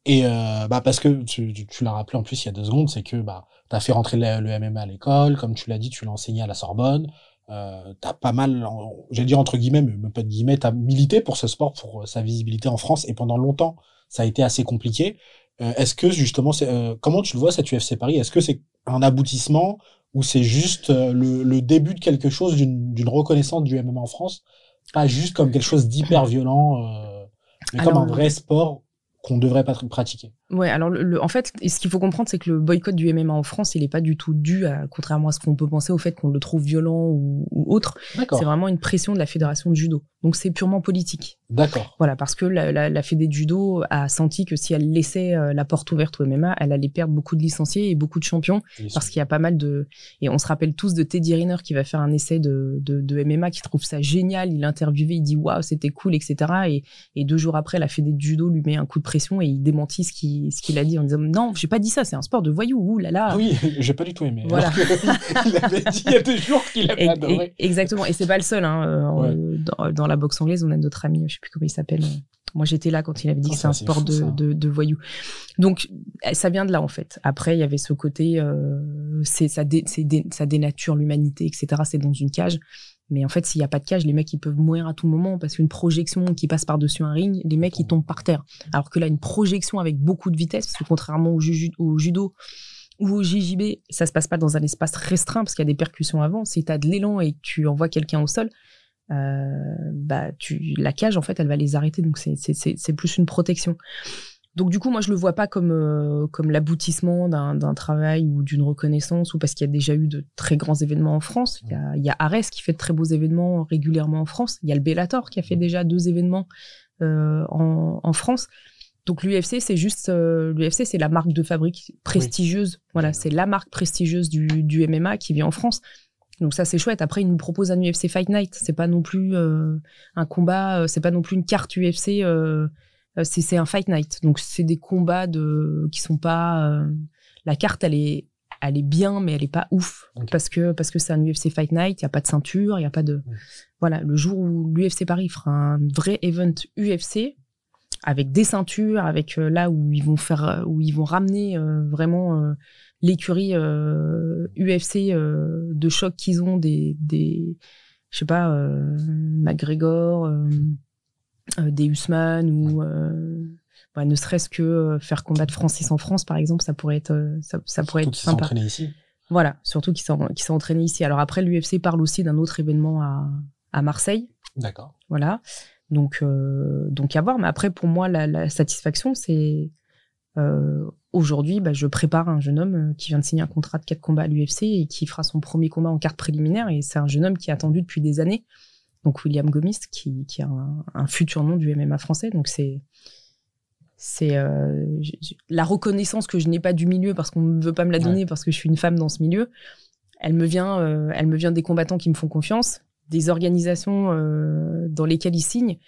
Et euh, bah parce que tu, tu, l'as rappelé en plus il y a deux secondes, c'est que bah tu as fait rentrer le, MMA à l'école, comme tu l'as dit, tu l'as enseigné à la Sorbonne. Euh, tu as pas mal, j'allais dire entre guillemets, mais même pas de guillemets, tu as milité pour ce sport, pour euh, sa visibilité en France. Et pendant longtemps, ça a été assez compliqué. Euh, Est-ce que justement, euh, comment tu le vois cette UFC Paris? Est-ce que c'est un aboutissement ou c'est juste euh, le, début de quelque chose, d'une reconnaissance du MMA en France, pas juste comme quelque chose d'hyper violent, euh, mais comme un vrai sport qu'on devrait pas pratiquer. Ouais, alors le, en fait, ce qu'il faut comprendre, c'est que le boycott du MMA en France, il n'est pas du tout dû, à, contrairement à ce qu'on peut penser, au fait qu'on le trouve violent ou, autre. C'est vraiment une pression de la fédération de judo. Donc c'est purement politique. D'accord. Voilà, parce que la, la, la fédé de judo a senti que si elle laissait euh, la porte ouverte au MMA, elle allait perdre beaucoup de licenciés et beaucoup de champions, parce qu'il y a pas mal de... Et on se rappelle tous de Teddy Riner qui va faire un essai de, de, de MMA, qui trouve ça génial, il interviewé, il dit waouh, c'était cool, etc. Et, et deux jours après, la fédé de judo lui met un coup de pression et il démentit ce ce qu'il a dit en disant non, j'ai pas dit ça, c'est un sport de voyous. Ouh là là. Oui, j'ai pas du tout aimé. Voilà. il avait dit il y a deux jours qu'il avait adoré. Exactement, et c'est pas le seul. Hein. Dans, la boxe anglaise, on a notre ami, je sais plus comment il s'appelle. Moi, j'étais là quand il avait dit que oh, c'est un sport de, de, voyous. Donc, eh, ça vient de là, en fait. Après, il y avait ce côté, euh, ça dénature l'humanité, etc. C'est dans une cage. Mais en fait, s'il n'y a pas de cage, les mecs, ils peuvent mourir à tout moment parce qu'une projection qui passe par-dessus un ring, les mecs, ils tombent par terre. Alors que là, une projection avec beaucoup de vitesse, parce que contrairement au, judo ou au JJB, ça se passe pas dans un espace restreint parce qu'il y a des percussions avant. Si tu as de l'élan et que tu envoies quelqu'un au sol, euh, bah, tu, la cage, en fait, elle va les arrêter. Donc, c'est plus une protection. Donc du coup, moi, je le vois pas comme euh, comme l'aboutissement d'un travail ou d'une reconnaissance ou parce qu'il y a déjà eu de très grands événements en France. Il y a, il y a Ares qui fait de très beaux événements régulièrement en France. Il y a le Bellator qui a fait déjà deux événements euh, en, en, France. Donc l'UFC, c'est juste euh, l'UFC, c'est la marque de fabrique prestigieuse. Voilà, c'est la marque prestigieuse du, du MMA qui vient en France. Donc ça c'est chouette. Après ils nous proposent un UFC Fight Night. C'est pas non plus euh, un combat, c'est pas non plus une carte UFC euh, c'est un fight night. Donc c'est des combats de qui sont pas euh, la carte elle est elle est bien mais elle est pas ouf. Parce que parce que c'est un UFC fight night, il y a pas de ceinture, il y a pas de voilà, le jour où l'UFC Paris fera un vrai event UFC avec des ceintures, avec euh, là où ils vont faire où ils vont ramener vraiment l'écurie UFC de choc qu'ils ont des des je sais pas McGregor euh, des Usman ou euh, bah, ne serait-ce que euh, faire combattre Francis en France, par exemple, ça pourrait être, ça, ça pourrait être sympa. ici. Voilà, surtout qui sont, entraînés ici. Alors après, l'UFC parle aussi d'un autre événement à, à Marseille. D'accord. Voilà. Donc, donc à voir. Mais après, pour moi, la, la satisfaction, c'est aujourd'hui, bah, je prépare un jeune homme qui vient de signer un contrat de quatre combats à l'UFC et qui fera son premier combat en carte préliminaire. Et c'est un jeune homme qui a attendu depuis des années donc William Gomis, qui, qui a un, futur nom du MMA français. Donc c'est c'est euh, la reconnaissance que je n'ai pas du milieu parce qu'on ne veut pas me la donner parce que je suis une femme dans ce milieu. Elle me vient, euh, elle me vient des combattants qui me font confiance, des organisations euh, dans lesquelles ils signent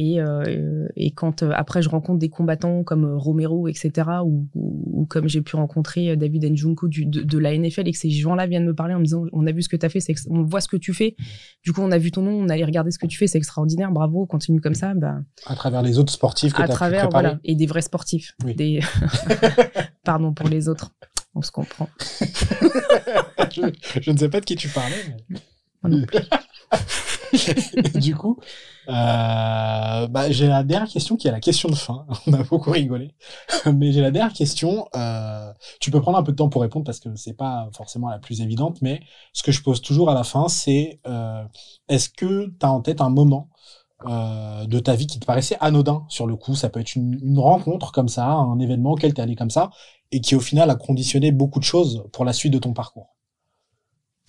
et, euh, et quand euh, après je rencontre des combattants comme euh, Romero, etc., ou, ou, comme j'ai pu rencontrer David du, de, de, la NFL et que ces gens-là viennent me parler en me disant on a vu ce que tu as fait, on voit ce que tu fais, du coup on a vu ton nom, on allait regarder ce que tu fais, c'est extraordinaire, bravo, continue comme ça. Bah, à travers les autres sportifs que tu as travers, pu préparer. Voilà, et des vrais sportifs. Oui. Des... Pardon pour les autres, on se comprend. je, je, ne sais pas de qui tu parlais. Mais... du coup, euh, bah, j'ai la dernière question qui est la question de fin. On a beaucoup rigolé, mais j'ai la dernière question. Euh, tu peux prendre un peu de temps pour répondre parce que c'est pas forcément la plus évidente, mais ce que je pose toujours à la fin, c'est euh, est-ce que tu as en tête un moment de ta vie qui te paraissait anodin? Sur le coup. Ça peut être une, une rencontre comme ça, un événement auquel tu es allé comme ça, et qui au final a conditionné beaucoup de choses pour la suite de ton parcours.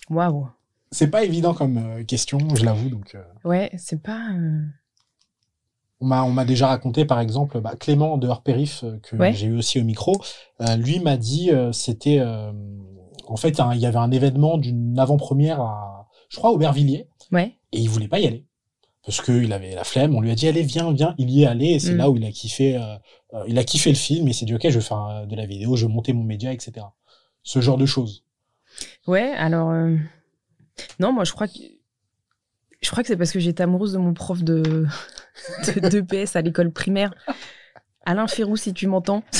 Waouh. C'est pas évident comme euh, question, je l'avoue. Donc, euh, Ouais, c'est pas. euh, on m'a déjà raconté par exemple bah, Clément de hors périph euh, que Ouais. j'ai eu aussi au micro. euh, lui m'a dit euh, c'était euh, en fait il y avait un événement d'une avant-première à je crois Aubervilliers Ouais. et il voulait pas y aller parce que il avait la flemme. On lui a dit allez viens viens. Il y est allé et c'est Mm. là où il a kiffé il a kiffé le film et s'est dit ok je vais faire de la vidéo, je vais monter mon média etc. Ce genre de choses. Ouais, alors. Non, moi, je crois que. Je crois que c'est parce que j'étais amoureuse de mon prof de, de, d'EPS à l'école primaire. Alain Ferrou, si tu m'entends.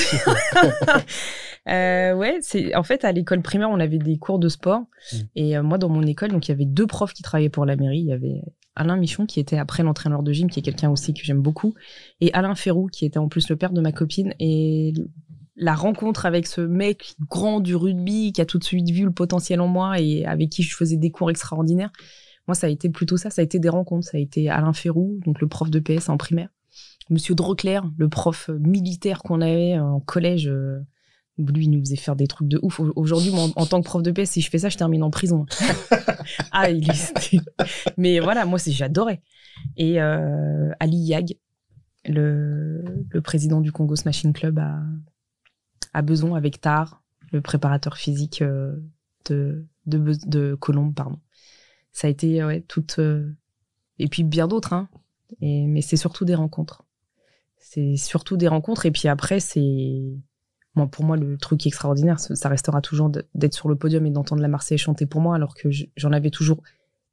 Euh, ouais, c'est en fait à l'école primaire, on avait des cours de sport Mm. et euh, moi dans mon école, donc il y avait deux profs qui travaillaient pour la mairie. Il y avait Alain Michon qui était après l'entraîneur de gym, qui est quelqu'un aussi que j'aime beaucoup, et Alain Ferrou qui était en plus le père de ma copine. Et la rencontre avec ce mec grand du rugby qui a tout de suite vu le potentiel en moi et avec qui je faisais des cours extraordinaires. Moi, ça a été plutôt ça. Ça a été des rencontres. Ça a été Alain Ferrou, donc le prof de PS en primaire. Monsieur Drocler, le prof militaire qu'on avait en collège. euh, lui, il nous faisait faire des trucs de ouf. Au- Aujourd'hui, en, tant que prof de PS, si je fais ça, je termine en prison. ah, il est... Mais voilà, moi, c'est j'adorais. Et euh, Ali Yag, le, président du Congo Smashing Club à Beson avec Tar, le préparateur physique euh, de, de, de Colombe, pardon. Ça a été ouais, toute. euh, Et puis bien d'autres, hein. Et, mais c'est surtout des rencontres. C'est surtout des rencontres. Et puis après, c'est. Moi, pour moi, le truc extraordinaire, ça restera toujours d'être sur le podium et d'entendre la Marseillaise chanter pour moi, alors que je- j'en avais toujours.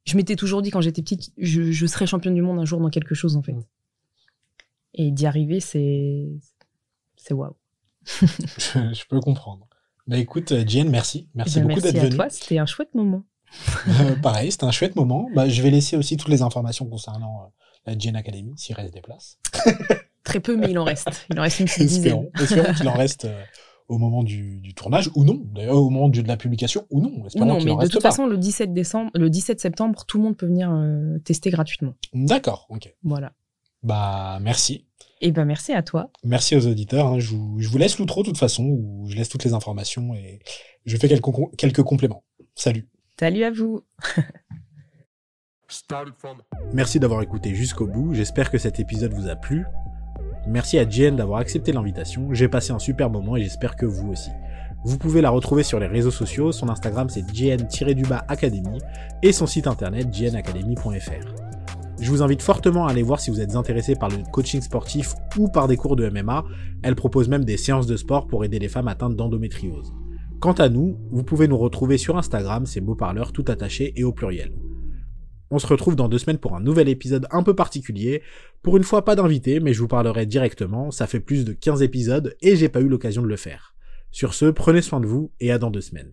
Je m'étais toujours dit quand j'étais petite, je, je serai championne du monde un jour dans quelque chose, en fait. Mm. Et d'y arriver, c'est. C'est waouh. je, je peux comprendre. Bah écoute euh, Jen, merci, merci Eh ben, beaucoup d'être merci à venu. toi, c'était un chouette moment. Euh, pareil, c'était un chouette moment. Bah, je vais laisser aussi toutes les informations concernant euh, la Gen Academy, s'il reste des places. Très peu, mais il en reste. Il en reste une petite dizaine. Espérons, qu'il en reste euh, au moment du, du tournage, ou non. D'ailleurs, au moment du- de la publication, ou non. Ou non, mais en de reste toute pas. façon, le 17 décembre, le 17 septembre, tout le monde peut venir euh, tester gratuitement. D'accord, ok. Voilà. Bah, merci. Et ben merci à toi. Merci aux auditeurs. hein. Je, vous, je vous laisse l'outro de toute façon, où je laisse toutes les informations et je fais quelques, quelques compléments. Salut. Salut à vous. Merci d'avoir écouté jusqu'au bout, j'espère que cet épisode vous a plu. Merci à Jen d'avoir accepté l'invitation, j'ai passé un super moment et j'espère que vous aussi. Vous pouvez la retrouver sur les réseaux sociaux, son Instagram c'est jn-du-bas academy et son site internet jnacademy.fr. Je vous invite fortement à aller voir si vous êtes intéressé par le coaching sportif ou par des cours de MMA, elle propose même des séances de sport pour aider les femmes atteintes d'endométriose. Quant à nous, vous pouvez nous retrouver sur Instagram, c'est beau parleur tout attaché et au pluriel. On se retrouve dans deux semaines pour un nouvel épisode un peu particulier. Pour une fois, pas d'invité, mais je vous parlerai directement. Ça fait plus de 15 épisodes et j'ai pas eu l'occasion de le faire. Sur ce, prenez soin de vous et à dans deux semaines.